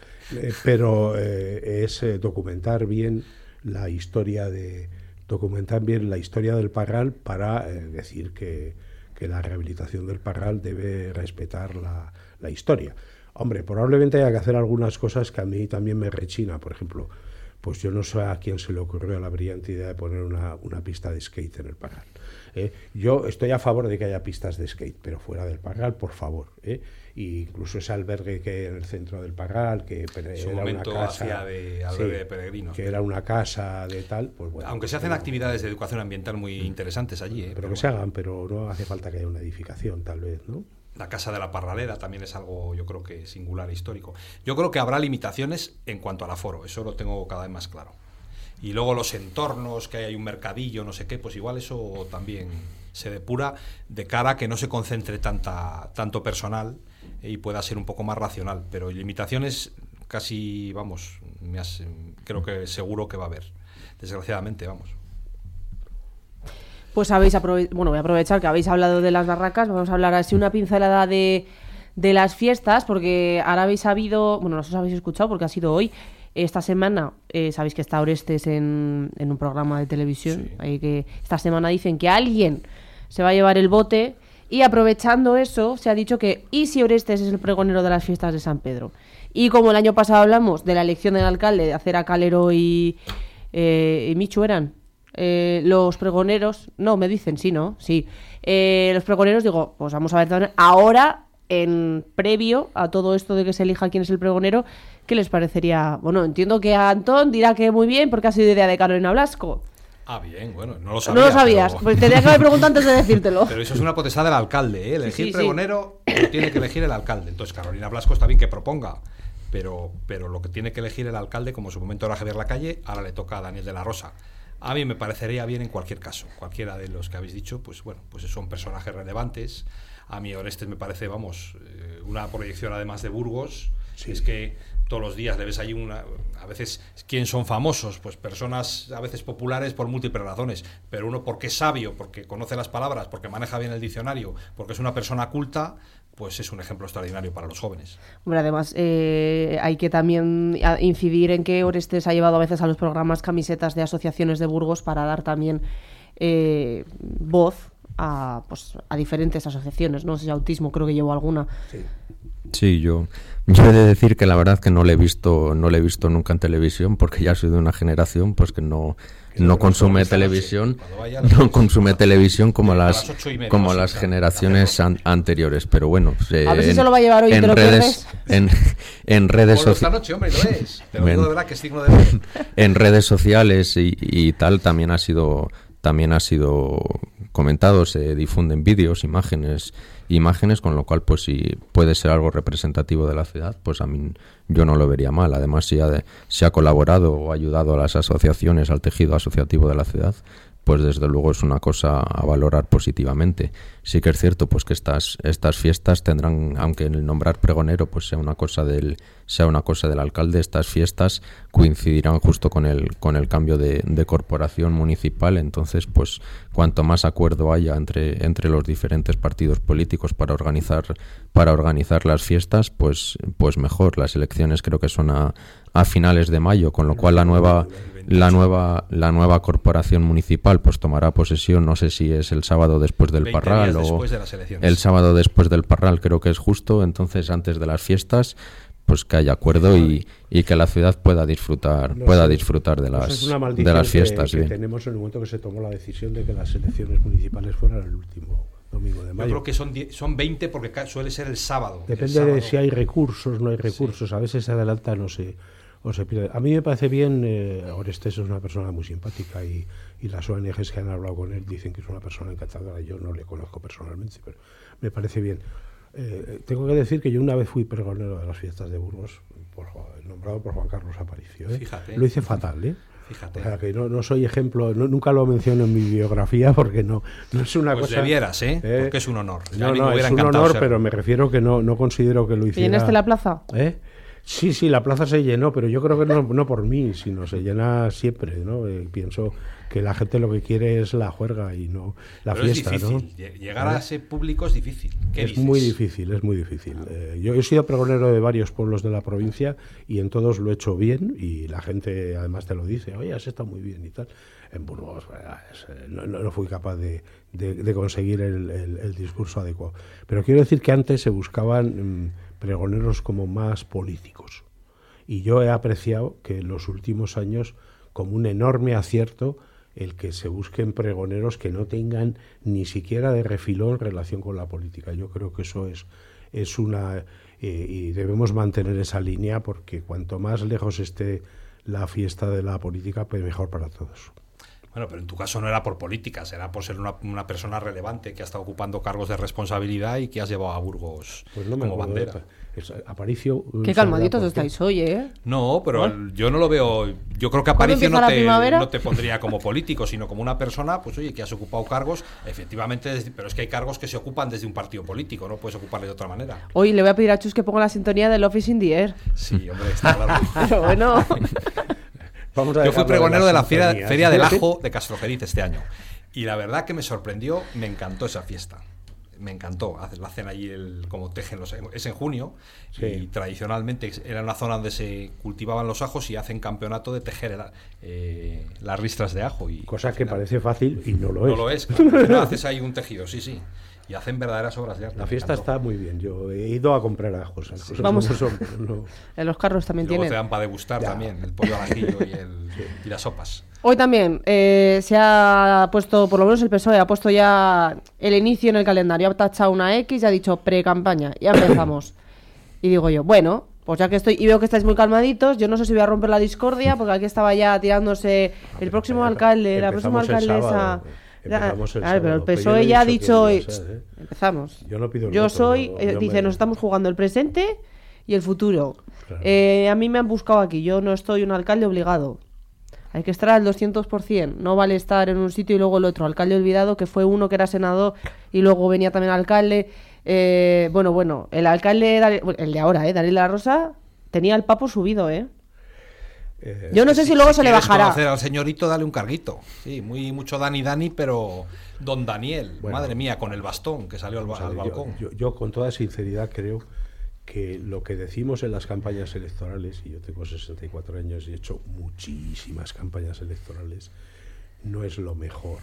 pero es documentar bien la historia de documentar bien la historia del Parral para eh, decir que, que la rehabilitación del Parral debe respetar la, la historia. Hombre, probablemente haya que hacer algunas cosas que a mí también me rechina. Por ejemplo, pues yo no sé a quién se le ocurrió la brillante idea de poner una, una pista de skate en el Parral. ¿Eh? Yo estoy a favor de que haya pistas de skate, pero fuera del Parral, por favor. ¿eh? Y incluso ese albergue que en el centro del Parral, que Su era una casa de peregrinos. que era una casa de tal, pues bueno. Aunque se hacen actividades de educación ambiental muy interesantes allí. ¿eh? pero que se hagan, pero no hace falta que haya una edificación, tal vez, ¿no? La Casa de la Parralera también es algo, yo creo que singular, e histórico. Yo creo que habrá limitaciones en cuanto al aforo, eso lo tengo cada vez más claro. Y luego los entornos, que hay un mercadillo, no sé qué, pues igual eso también se depura de cara a que no se concentre tanta, tanto personal y pueda ser un poco más racional. Pero limitaciones casi, vamos, me has- creo que seguro que va a haber. Desgraciadamente, vamos. Pues habéis bueno, voy a aprovechar que habéis hablado de las barracas, vamos a hablar así una pincelada de, de las fiestas, porque ahora habéis sabido, bueno, no os habéis escuchado porque ha sido hoy, esta semana, eh, sabéis que está Orestes en, en un programa de televisión, ahí que esta semana dicen que alguien se va a llevar el bote y aprovechando eso se ha dicho que, ¿y si Orestes es el pregonero de las fiestas de San Pedro? Y como el año pasado hablamos de la elección del alcalde, de hacer a Calero y, eh, y Michu eran, eh, los pregoneros, no, me dicen, sí, ¿no? Sí. Eh, los pregoneros, digo, pues vamos a ver ahora, en previo a todo esto de que se elija quién es el pregonero, ¿qué les parecería? Bueno, entiendo que a Antón dirá que muy bien, porque ha sido idea de Carolina Blasco. Ah, bien, bueno, no lo no sabía. lo sabías, pero- pues tendría que haber preguntado antes de decírtelo. Pero eso es una potestad del alcalde, ¿eh? Elegir Sí, sí, sí. pregonero lo tiene que elegir el alcalde. Entonces, Carolina Blasco está bien que proponga, pero, pero lo que tiene que elegir el alcalde, como en su momento era Javier Lacalle, ahora le toca a Daniel de la Rosa. A mí me parecería bien en cualquier caso. Cualquiera de los que habéis dicho, pues bueno, pues son personajes relevantes. A mí Orestes me parece, vamos, eh, una proyección además de Burgos. Es que todos los días le ves ahí una... A veces, ¿quién son famosos? Pues personas a veces populares por múltiples razones. Pero uno porque es sabio, porque conoce las palabras, porque maneja bien el diccionario, porque es una persona culta, pues es un ejemplo extraordinario para los jóvenes. Hombre, además, eh, hay que también a- incidir en que Orestes ha llevado a veces a los programas camisetas de asociaciones de Burgos para dar también eh, voz a, pues, a diferentes asociaciones. No sé si autismo, creo que llevó alguna. Sí, yo, yo he de decir que la verdad que no le he visto, no le he visto nunca en televisión, porque ya soy de una generación pues que no, no consume televisión, vaya no consume televisión como las, las ocho y media, como sí, las claro, generaciones an- anteriores. Pero bueno, pues, eh, A ver si en- se lo va a llevar hoy en redes, en, en redes sociales. en redes sociales y, y tal también ha sido también ha sido comentado se difunden vídeos imágenes imágenes con lo cual pues si puede ser algo representativo de la ciudad pues a mí yo no lo vería mal. Además si ha, si ha colaborado o ayudado a las asociaciones al tejido asociativo de la ciudad pues desde luego es una cosa a valorar positivamente. Sí que es cierto pues que estas estas fiestas tendrán, aunque el nombrar pregonero pues sea una cosa del sea una cosa del alcalde, estas fiestas coincidirán justo con el con el cambio de, de corporación municipal, entonces pues cuanto más acuerdo haya entre entre los diferentes partidos políticos para organizar para organizar las fiestas, pues pues mejor. Las elecciones creo que son a a finales de mayo, con lo cual la nueva la nueva la nueva corporación municipal pues tomará posesión, no sé si es el sábado después del 20 Parral o después de las elecciones. el sábado después del Parral creo que es justo, entonces antes de las fiestas pues que haya acuerdo y, y que la ciudad pueda disfrutar No pueda sé, disfrutar de las es una de las que- fiestas, que, bien. tenemos en el momento que se tomó la decisión de que las elecciones municipales fueran el último domingo de Yo mayo. creo que son, die- son 20 porque suele ser el sábado. El Depende sábado. de si hay recursos, no hay recursos. A veces se adelantan o se, o se pierde. A mí me parece bien, eh, Orestes es una persona muy simpática y, y las ONGs que han hablado con él dicen que es una persona encantadora. Yo no le conozco personalmente, pero me parece bien. Eh, tengo que decir que yo una vez fui pregonero de las fiestas de Burgos, por nombrado por Juan Carlos Aparicio. ¿eh? Fíjate. Lo hice fatal, ¿eh? Fíjate. O sea, que no, no soy ejemplo, no- nunca lo menciono en mi biografía porque no, no es una Pues cosa... debieras, ¿eh? Porque es un honor. No, no, es un honor, pero me refiero que no, no considero que lo hiciera... ¿Llenaste la plaza? ¿Eh? Sí, sí, la plaza se llenó, pero yo creo que no, no por mí, sino se llena siempre, ¿no? Eh, pienso que la gente lo que quiere es la juerga y no la Pero fiesta, es ¿no? difícil. Llegar a ese público es difícil. ¿Qué Es dices? muy difícil, es muy difícil. Eh, yo he sido pregonero de varios pueblos de la provincia y en todos lo he hecho bien y la gente además te lo dice, oye, has estado muy bien y tal. En Burgos eh, eh, no, no- no fui capaz de, de- de conseguir el, el- el discurso adecuado. Pero quiero decir que antes se buscaban mm, pregoneros como más políticos. Y yo he apreciado que en los últimos años, como un enorme acierto, el que se busquen pregoneros que no tengan ni siquiera de refilón relación con la política. Yo creo que eso es, es una... eh, y debemos mantener esa línea porque cuanto más lejos esté la fiesta de la política, pues mejor para todos. Bueno, pero en tu caso no era por políticas, era por ser una, una persona relevante que ha estado ocupando cargos de responsabilidad y que has llevado a Burgos Pues no me como bandera. Es- Aparicio... Qué calmaditos estáis hoy, ¿eh? No, pero yo no lo veo. Yo creo que ¿Cuándo Aparicio no te, primavera? no te pondría como político, sino como una persona, pues oye, que has ocupado cargos, efectivamente, pero es que hay cargos que se ocupan desde un partido político, no puedes ocuparle de otra manera. Hoy le voy a pedir a Chus que ponga la sintonía del Office in the Air. Sí, hombre, está claro. Pero bueno, Yo fui pregonero de la feria, del Ajo de Castrojeriz este año. Y la verdad que me sorprendió, me encantó esa fiesta. Me encantó. La hacen allí el, como tejen los. Es en junio. Sí. Y tradicionalmente era una zona donde se cultivaban los ajos y hacen campeonato de tejer el- eh, las ristras de ajo. Y, Cosa que final- parece fácil y no lo No es. lo es, claro. No, haces ahí un tejido, sí, sí. Y hacen verdaderas obras de arte. La fiesta está muy bien. Yo he ido a comprar ajos. cosas Vamos. como son, no- en los carros también Y luego tienen. te dan para degustar Ya. también el pollo al ajillo y, el- y las sopas. Hoy también eh, se ha puesto, por lo menos el PSOE, ha puesto ya el inicio en el calendario. Ha tachado una X y ha dicho pre-campaña. Ya empezamos. y digo yo, bueno, pues ya que estoy y veo que estáis muy calmaditos, yo no sé si voy a romper la discordia, porque aquí estaba ya tirándose el próximo alcalde, la próxima alcaldesa. Empezamos el Claro, pero el PSOE ya ha dicho hoy, ¿eh? Empezamos. Yo no pido el Yo voto, soy, eh, yo dice, me- nos estamos jugando el presente y el futuro. Claro. Eh, a mí me han buscado aquí, yo no estoy un alcalde obligado. Hay que estar al 200%, no vale estar en un sitio y luego el otro. Alcalde olvidado, que fue uno que era senador y luego venía también alcalde. Eh, bueno, bueno, el alcalde, el de ahora, ¿eh? Daniel la Rosa, tenía el papo subido, ¿eh? Eh, Yo no sé si luego se le bajará. al señorito, dale un carguito. Sí, muy mucho Dani Dani, pero Don Daniel, Bueno. madre mía, con el bastón que salió al, Vamos a al ver, yo- balcón. Yo, yo con toda sinceridad creo que lo que decimos en las campañas electorales, y yo tengo 64 años y he hecho muchísimas campañas electorales, no es lo mejor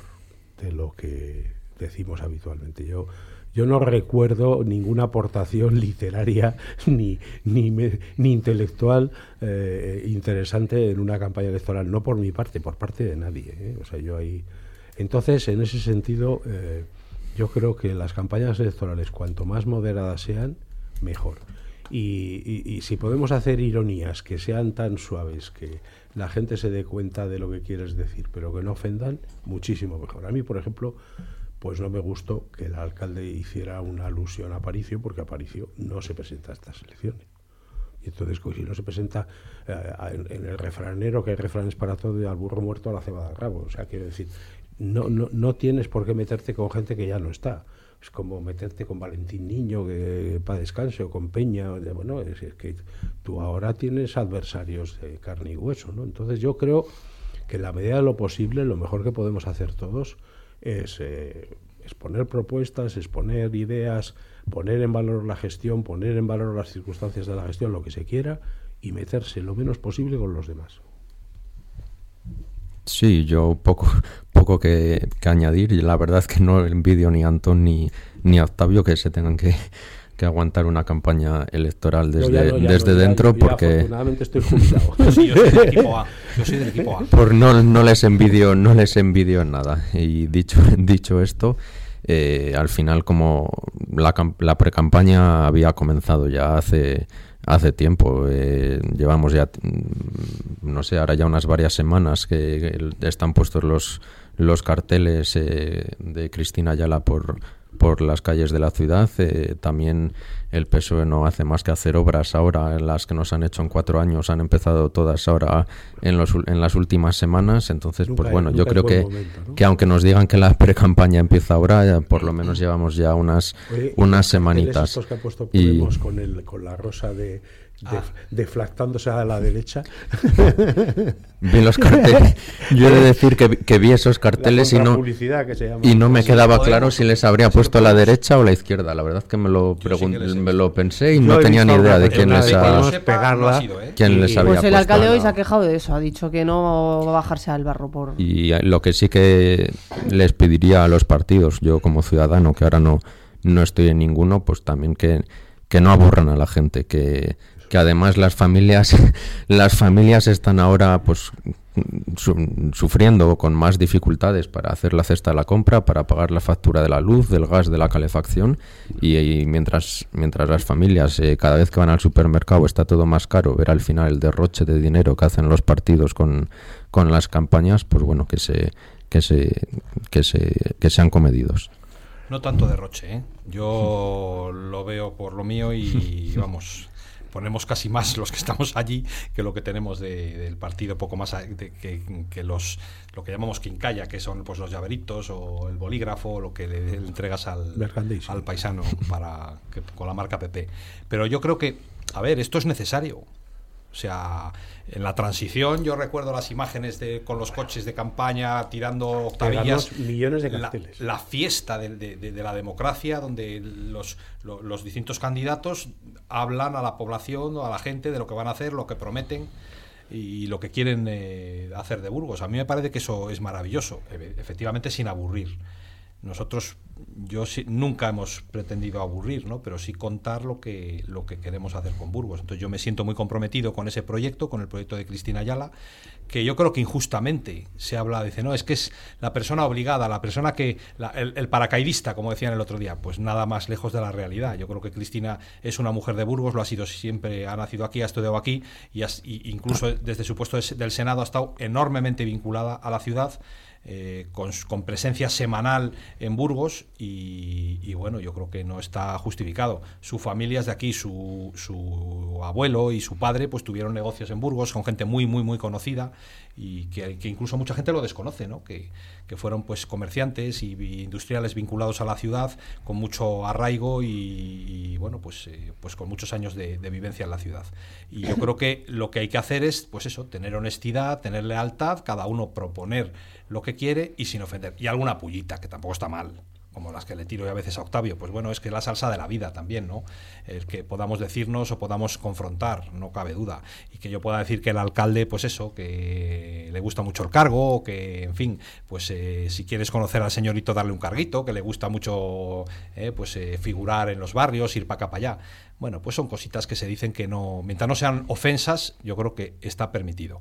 de lo que decimos habitualmente. Yo, yo no recuerdo ninguna aportación literaria ni, ni, ni intelectual eh, interesante en una campaña electoral, no por mi parte, por parte de nadie. ¿eh? O sea, yo ahí. Entonces, en ese sentido, eh, yo creo que las campañas electorales, cuanto más moderadas sean, mejor. Y, y- y si podemos hacer ironías que sean tan suaves que la gente se dé cuenta de lo que quieres decir, pero que no ofendan, muchísimo mejor. A mí, por ejemplo, pues no me gustó que el alcalde hiciera una alusión a Aparicio, porque Aparicio no se presenta a estas elecciones. Y entonces, pues, si no se presenta eh, en, en el refranero, que hay refranes para todo, y al burro muerto a la cebada al rabo. O sea, quiero decir, no, no, no tienes por qué meterte con gente que ya no está. Es como meterte con Valentín Niño, que para descanse, o con Peña. de- bueno, es, es que tú ahora tienes adversarios de carne y hueso, ¿no? Entonces yo creo que en la medida de lo posible, lo mejor que podemos hacer todos es eh, exponer propuestas, exponer ideas, poner en valor la gestión, poner en valor las circunstancias de la gestión, lo que se quiera, y meterse lo menos posible con los demás. Sí, yo poco, poco que, que añadir. Y la verdad es que no envidio ni a Antón ni, ni a Octavio que se tengan que, que aguantar una campaña electoral desde, ya no, ya desde no, ya- dentro porque afortunadamente estoy jubilado. Por no, no les envidio, no les envidio en nada. Y dicho, dicho esto, eh, al final como la, cam- la precampaña había comenzado ya hace hace tiempo, eh, llevamos ya mm, no sé, ahora ya unas varias semanas que están puestos los los carteles eh, de Cristina Ayala por por las calles de la ciudad. Eh, también el PSOE no hace más que hacer obras ahora, las que nos han hecho en cuatro años, han empezado todas ahora en, los, en las últimas semanas. Entonces, pues bueno, yo creo que, que aunque nos digan que la pre-campaña empieza ahora, por lo menos llevamos ya unas, unas semanitas. y con, el, con la rosa de Ah. deflactándose a la derecha. Vi los carteles. Yo he de decir que, vi esos carteles y no, y no me quedaba claro si les habría puesto a la derecha o la izquierda. La verdad que me lo, me lo pensé y no, tenía ni idea de quién les, ha, pegarla, ¿eh? quién les había Pues el alcalde hoy se ha quejado de eso, ha dicho que no va a bajarse al barro por... Y lo que sí que les pediría a los partidos, yo como ciudadano, que ahora no, no estoy en ninguno, pues también que, que no aburran a la gente, que que además las familias las familias están ahora pues sufriendo con más dificultades para hacer la cesta de la compra, para pagar la factura de la luz, del gas, de la calefacción y, mientras mientras las familias eh, cada vez que van al supermercado está todo más caro, ver al final el derroche de dinero que hacen los partidos con, con las campañas, pues bueno, que se que se que se que sean comedidos. No tanto derroche, ¿eh? yo lo veo por lo mío y vamos, ponemos casi más los que estamos allí que lo que tenemos del partido, poco más que, los lo que llamamos quincalla, que son pues los llaveritos o el bolígrafo, lo que le, entregas al, al paisano para con la marca PP. Pero yo creo que, a ver, esto es necesario. O sea, en la transición yo recuerdo las imágenes de, con los coches de campaña tirando octavillas. millones de carteles. La, fiesta de, la democracia donde los, los, distintos candidatos hablan a la población o a la gente de lo que van a hacer, lo que prometen y lo que quieren eh, hacer de Burgos. A mí me parece que eso es maravilloso, efectivamente sin aburrir. Nosotros, yo nunca hemos pretendido aburrir, ¿no? pero sí contar lo que, lo que queremos hacer con Burgos. Entonces yo me siento muy comprometido con ese proyecto, con el proyecto de Cristina Ayala, que yo creo que injustamente se habla, dice, no, es que es la persona obligada, la persona que, el, paracaidista, como decían el otro día, pues nada más lejos de la realidad. Yo creo que Cristina es una mujer de Burgos, lo ha sido siempre, ha nacido aquí, ha estudiado aquí y, incluso desde su puesto del Senado ha estado enormemente vinculada a la ciudad eh, con, presencia semanal en Burgos y, bueno, yo creo que no está justificado. Su familia es de aquí, su, abuelo y su padre pues tuvieron negocios en Burgos con gente muy, muy, muy conocida y que, incluso mucha gente lo desconoce, ¿no? Que, fueron pues comerciantes y, industriales vinculados a la ciudad con mucho arraigo y, bueno, pues, eh, pues con muchos años de, de, vivencia en la ciudad. Y yo creo que lo que hay que hacer es, pues eso, tener honestidad, tener lealtad, cada uno proponer lo que quiere y sin ofender. Y alguna pullita, que tampoco está mal como las que le tiro a veces a Octavio, pues bueno, es que es la salsa de la vida también, ¿no? El que podamos decirnos o podamos confrontar, no cabe duda. Y que yo pueda decir que el alcalde, pues eso, que le gusta mucho el cargo, o que, en fin, pues eh, si quieres conocer al señorito, darle un carguito, que le gusta mucho, eh, pues eh, figurar en los barrios, ir para acá, para allá. Bueno, pues son cositas que se dicen que no, mientras no sean ofensas, yo creo que está permitido.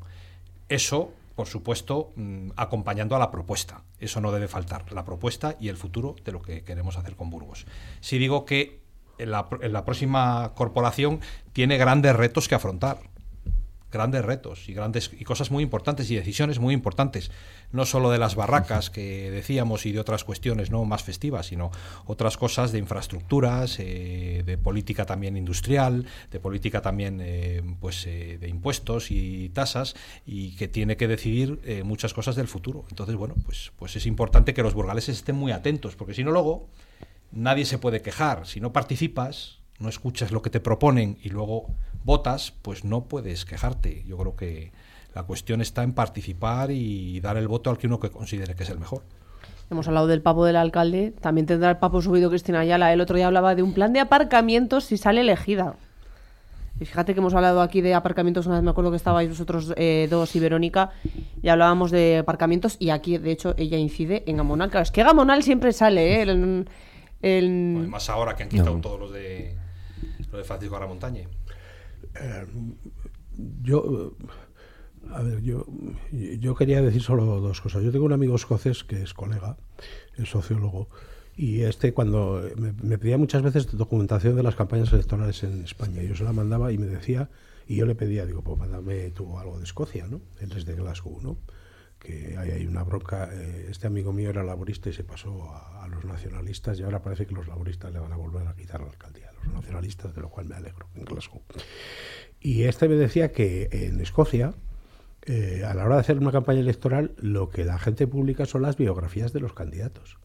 Eso por supuesto, mm, acompañando a la propuesta. Eso no debe faltar, la propuesta y el futuro de lo que queremos hacer con Burgos. Si digo que la, la próxima corporación tiene grandes retos que afrontar grandes retos y grandes y cosas muy importantes y decisiones muy importantes. No solo de las barracas que decíamos y de otras cuestiones no más festivas sino otras cosas de infraestructuras eh, de política también industrial de política también eh, pues eh, de impuestos y tasas y que tiene que decidir muchas cosas del futuro. Entonces bueno pues pues es importante que los burgaleses estén muy atentos porque si no luego nadie se puede quejar. Si no participas no escuchas lo que te proponen y luego votas, pues no puedes quejarte. Yo creo que la cuestión está en participar y dar el voto al que uno que considere que es el mejor. Hemos hablado del papo del alcalde, también tendrá el papo subido Cristina Ayala. El otro día hablaba de un plan de aparcamientos si sale elegida. Y fíjate que hemos hablado aquí de aparcamientos, una vez me acuerdo que estabais vosotros eh, dos y Verónica, y hablábamos de aparcamientos, y aquí de hecho ella incide en Gamonal. Claro, es que Gamonal siempre sale, ¿eh? El, más ahora que han quitado todos los de, los de Francisco Montaña. Eh, yo, a ver, yo, yo quería decir solo dos cosas. Yo tengo un amigo escocés que es colega, es sociólogo, y este cuando me, pedía muchas veces documentación de las campañas electorales en España, yo se la mandaba y me decía, y yo le pedía, digo, pues mándame tú algo de Escocia, ¿no? Él es de Glasgow, ¿no? que hay, hay una bronca. eh, este amigo mío era laborista y se pasó a, los nacionalistas y ahora parece que los laboristas le van a volver a quitar la alcaldía nacionalistas, de lo cual me alegro, en Glasgow. Y este me decía que en Escocia, eh, a la hora de hacer una campaña electoral, lo que la gente publica son las biografías de los candidatos.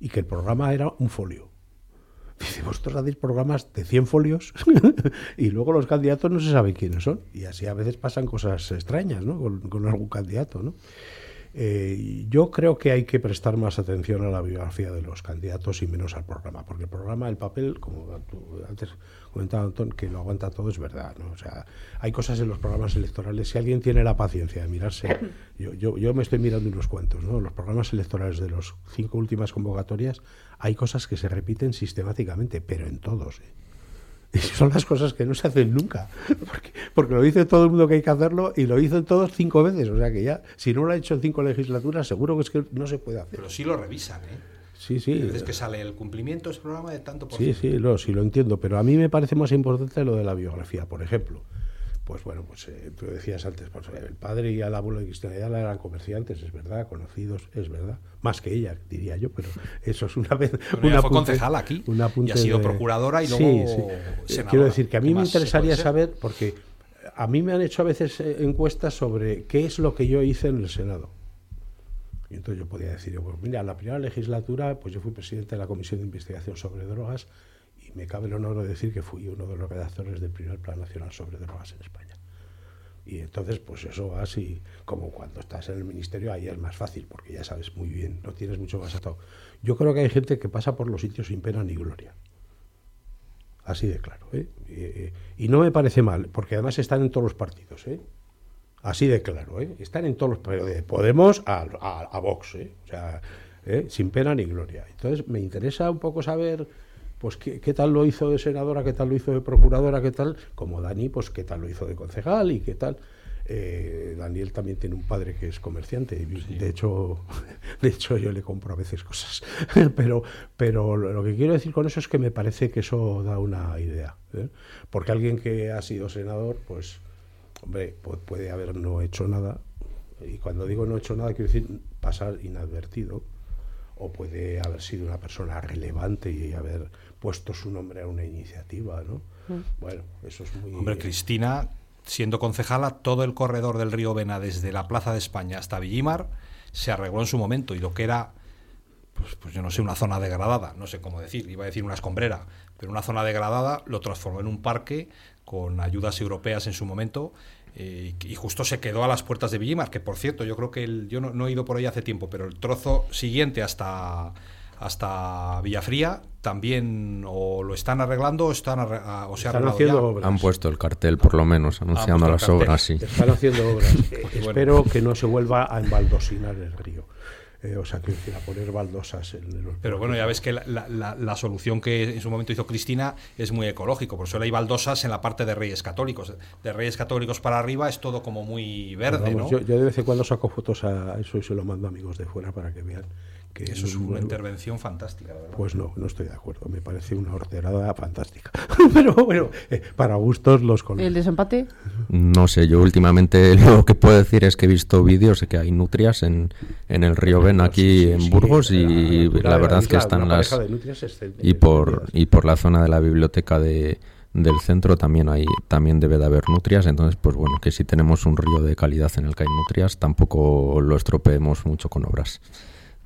Y que el programa era un folio. Dice, vosotros hacéis programas de 100 folios y luego los candidatos no se sabe quiénes son. Y así a veces pasan cosas extrañas ¿no? con, con algún candidato. ¿no? Eh, yo creo que hay que prestar más atención a la biografía de los candidatos y menos al programa, porque el programa, el papel, como tú antes comentaba Antón, que lo aguanta todo, es verdad. ¿no? O sea, hay cosas en los programas electorales, si alguien tiene la paciencia de mirarse, yo, yo, yo me estoy mirando unos cuantos, ¿no? los programas electorales de los cinco últimas convocatorias, hay cosas que se repiten sistemáticamente, pero en todos. ¿eh? Y son las cosas que no se hacen nunca. Porque, porque lo dice todo el mundo que hay que hacerlo y lo dicen todos cinco veces. O sea que ya, si no lo ha hecho en cinco legislaturas, seguro que es que no se puede hacer. Pero sí lo revisan, ¿eh? Sí, sí. Veces que sale el cumplimiento de ese programa de tanto por Sí, sí, lo, sí lo entiendo, pero a mí me parece más importante lo de la biografía, por ejemplo. Pues bueno, pues eh, tú decías antes, pues, el padre y el abuelo de Cristina Ayala eran comerciantes, es verdad, conocidos, es verdad, más que ella, diría yo, pero eso es una vez. Bueno, un ella fue concejala aquí un apunte y ha sido procuradora y Sí, luego sí. Eh, senadora. Quiero decir que a mí ¿Qué me interesaría saber, porque a mí me han hecho a veces eh, encuestas sobre qué es lo que yo hice en el Senado. Y entonces yo podía decir, yo, pues mira, la primera legislatura, pues yo fui presidente de la Comisión de Investigación sobre Drogas y me cabe el honor de decir que fui uno de los redactores del primer Plan Nacional sobre Drogas en España. Y entonces, pues eso va así, como cuando estás en el ministerio, ahí es más fácil, porque ya sabes muy bien, no tienes mucho más atado. Yo creo que hay gente que pasa por los sitios sin pena ni gloria. Así de claro. ¿eh? Y, no me parece mal, porque además están en todos los partidos. ¿eh? Así de claro. ¿eh? Están en todos los pero de Podemos a, a, a Vox. ¿eh? O sea, ¿eh? sin pena ni gloria. Entonces, me interesa un poco saber pues qué, qué tal lo hizo de senadora, qué tal lo hizo de procuradora, qué tal, como Dani, pues qué tal lo hizo de concejal y qué tal. Eh, Daniel también tiene un padre que es comerciante de hecho de hecho yo le compro a veces cosas. Pero pero lo que quiero decir con eso es que me parece que eso da una idea ¿eh? porque alguien que ha sido senador pues hombre pu- puede haber no hecho nada. Y cuando digo no hecho nada quiero decir pasar inadvertido. O puede haber sido una persona relevante y haber puesto su nombre a una iniciativa no bueno eso es muy Hombre, Cristina, siendo concejala, todo el corredor del río Vena, desde la Plaza de España hasta Villimar, se arregló en su momento. Y lo que era, pues, pues yo no sé, una zona degradada, no sé cómo decir, iba a decir una escombrera, pero una zona degradada lo transformó en un parque con ayudas europeas en su momento. eh, y justo se quedó a las puertas de Villimar, que por cierto, yo creo que el- yo no, no he ido por ahí hace tiempo, pero el trozo siguiente hasta, hasta Villafría también o lo están arreglando o, están arre- ah, o se ha Están arreglado haciendo ya. obras. Han puesto el cartel, por lo menos, anunciando las cartel. obras, sí. Están haciendo obras. Eh, bueno. Espero que no se vuelva a embaldosinar el río. Eh, o sea, que decir, a poner baldosas en los Pero bueno, ya ves que la, la- la- la solución que en su momento hizo Cristina es muy ecológico, por eso hay baldosas en la parte de Reyes Católicos. De Reyes Católicos para arriba es todo como muy verde, Vamos, ¿no? yo, yo de vez en cuando saco fotos a eso y se lo mando a amigos de fuera para que vean que Eso es una intervención fantástica, la verdad. Pues no, no estoy de acuerdo. Me parece una horterada fantástica. Pero bueno, eh, para gustos los ¿El colores. desempate? No sé, yo últimamente lo que puedo decir es que he visto vídeos de que hay nutrias en, en el río Ben aquí Sí, sí, en sí, Burgos y la la verdad es que están las... Y por, espléndidas. y por la zona de la biblioteca de, del centro también hay también debe de haber nutrias, entonces pues bueno, que si tenemos un río de calidad en el que hay nutrias, tampoco lo estropeemos mucho con obras.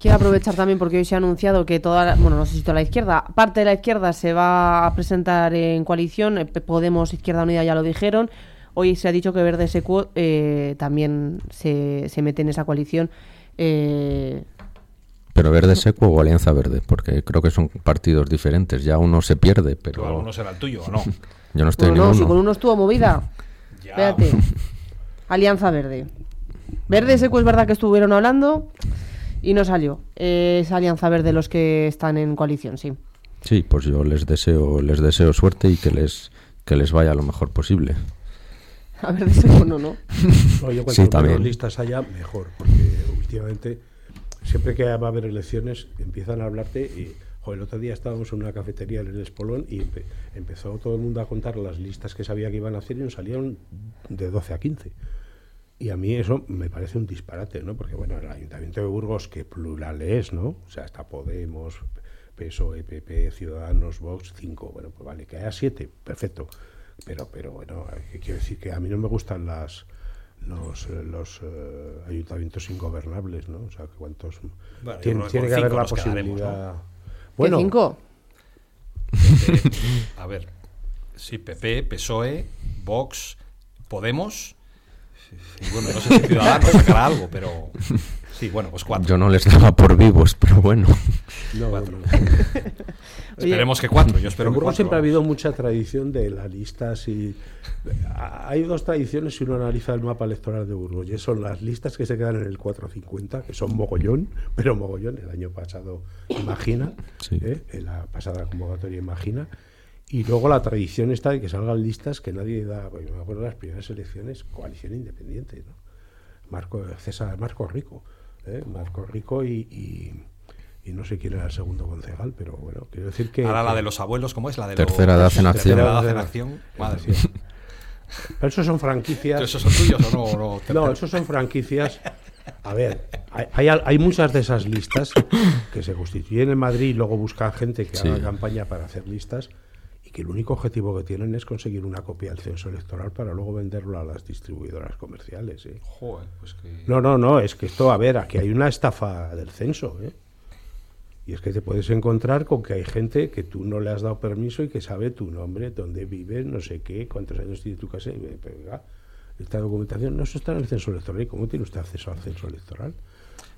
Quiero aprovechar también porque hoy se ha anunciado que toda, la- bueno, no sé si toda la izquierda, parte de la izquierda se va a presentar en coalición, eh, Podemos, Izquierda Unida ya lo dijeron, hoy se ha dicho que Verde Secuo eh, también se, se mete en esa coalición. Eh, Pero Verde Seco o Alianza Verde, porque creo que son partidos diferentes, ya uno se pierde, Pero pero alguno será el tuyo, ¿o no? yo no estoy bueno, en no, si con uno estuvo movida. Ya. Espérate. Alianza Verde. Verde Seco es verdad que estuvieron hablando y no salió. Eh, es Alianza Verde los que están en coalición, sí. Sí, pues yo les deseo les deseo suerte y que les que les vaya lo mejor posible. A Verde Seco no, ¿no? No, yo cuanto Sí, menos listas haya, mejor, porque últimamente, siempre que va a haber elecciones, empiezan a hablarte y, joder, el otro día estábamos en una cafetería en el Espolón y empe- empezó todo el mundo a contar las listas que sabía que iban a hacer y nos salieron de 12 a 15. Y a mí eso me parece un disparate, ¿no? Porque, bueno, el Ayuntamiento de Burgos, que plural es, ¿no? O sea, está Podemos, PSOE, PP, Ciudadanos, Vox, cinco. Bueno, pues vale, que haya siete, perfecto. Pero, pero bueno, ¿qué quiero decir? Que a mí no me gustan las los, eh, los eh, ayuntamientos ingobernables, ¿no? O sea, que cuántos... Bueno, tiene que tiene con que haber la posibilidad... ¿Qué Bueno, cinco? Eh, a ver, sí, PP, PSOE, Vox, Podemos. Bueno, no sé si Ciudadanos sacará algo, pero sí, bueno, pues cuatro. Yo no les daba por vivos, pero bueno. no, cuatro. no. Esperemos que cuatro. Yo espero en que Burgos cuatro. siempre ha habido mucha tradición de las listas y hay dos tradiciones si uno analiza el mapa electoral de Burgos y son las listas que se quedan en el 450 que son mogollón pero mogollón el año pasado imagina Sí. ¿eh? en la pasada convocatoria imagina y luego la tradición está de que salgan listas que nadie da pues yo me acuerdo de las primeras elecciones coalición independiente ¿no? Marco César Marco Rico ¿eh? Marco Rico y, y- y no sé quién era el segundo concejal pero bueno quiero decir que Ahora la de los abuelos, ¿cómo es? La de Tercera edad en acción. Tercera edad en acción. Madre mía. Pero esos son franquicias. ¿Esos son tuyos o no? no, No, esos son franquicias. A ver, hay, hay, hay muchas de esas listas que se constituyen en Madrid y luego buscan gente que Sí. haga campaña para hacer listas que el único objetivo que tienen es conseguir una copia del censo electoral para luego venderlo a las distribuidoras comerciales. ¿eh? Joder, pues que... No, no, no, es que esto, a ver, aquí hay una estafa del censo. ¿eh? Y es que te puedes encontrar con que hay gente que tú no le has dado permiso y que sabe tu nombre, dónde vives, no sé qué, cuántos años tiene tu casa. Y, oiga, esta documentación no eso está en el censo electoral. ¿Y cómo tiene usted acceso al censo electoral?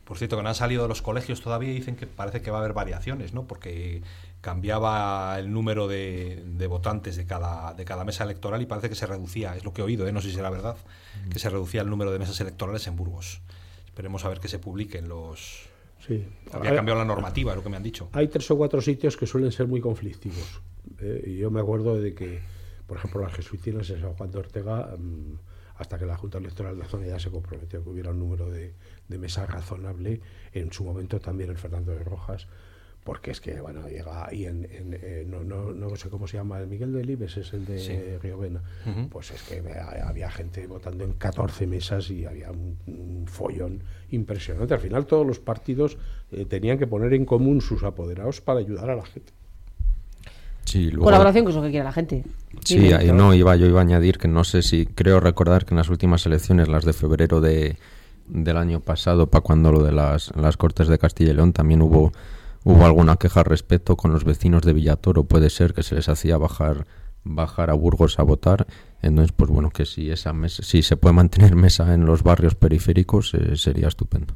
Por cierto, que no han salido de los colegios todavía y dicen que parece que va a haber variaciones, ¿no? Porque cambiaba el número de, de votantes de cada, de cada mesa electoral y parece que se reducía, es lo que he oído, ¿eh? no sé si será verdad, que se reducía el número de mesas electorales en Burgos. Esperemos a ver que se publiquen los... Sí. Había cambiado la normativa, es lo que me han dicho. Hay tres o cuatro sitios que suelen ser muy conflictivos. ¿eh? Y yo me acuerdo de que, por ejemplo, las jesuitinas en San Juan de Ortega, mm, hasta que la Junta Electoral de la zona ya se comprometió que hubiera un número de, de mesa razonable, en su momento también el Fernando de Rojas, porque es que, bueno, llega y en, en, eh, no, no, no sé cómo se llama, el Miguel de Libes es el de Sí. Riovena, pues es que había, había gente votando en 14 mesas y había un, un follón impresionante. Al final todos los partidos eh, tenían que poner en común sus apoderados para ayudar a la gente. Sí, luego- Colaboración, que es lo que quiere la gente. Sí, Dime, ahí no, iba, yo iba a añadir que no sé si, creo recordar que en las últimas elecciones, las de febrero de, del año pasado, para cuando lo de las, las Cortes de Castilla y León, también hubo, hubo alguna queja al respecto con los vecinos de Villatoro, puede ser que se les hacía bajar bajar a Burgos a votar, entonces pues bueno, que si esa mesa, si se puede mantener mesa en los barrios periféricos eh, sería estupendo.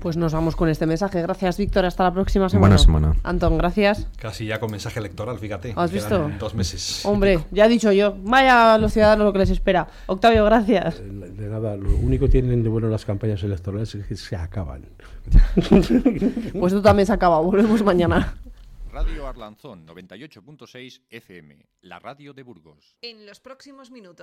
Pues nos vamos con este mensaje. Gracias, Víctor. Hasta la próxima semana. Buena semana. Antón, gracias. Casi ya con mensaje electoral, fíjate. ¿Has visto? Dos meses. Hombre, ya he dicho yo. Vaya a los ciudadanos lo que les espera. Octavio, gracias. Eh, De nada, lo único que tienen de bueno las campañas electorales es que se acaban. Pues tú también se acaba. Volvemos mañana. Radio Arlanzón 98.6 FM, la radio de Burgos. En los próximos minutos.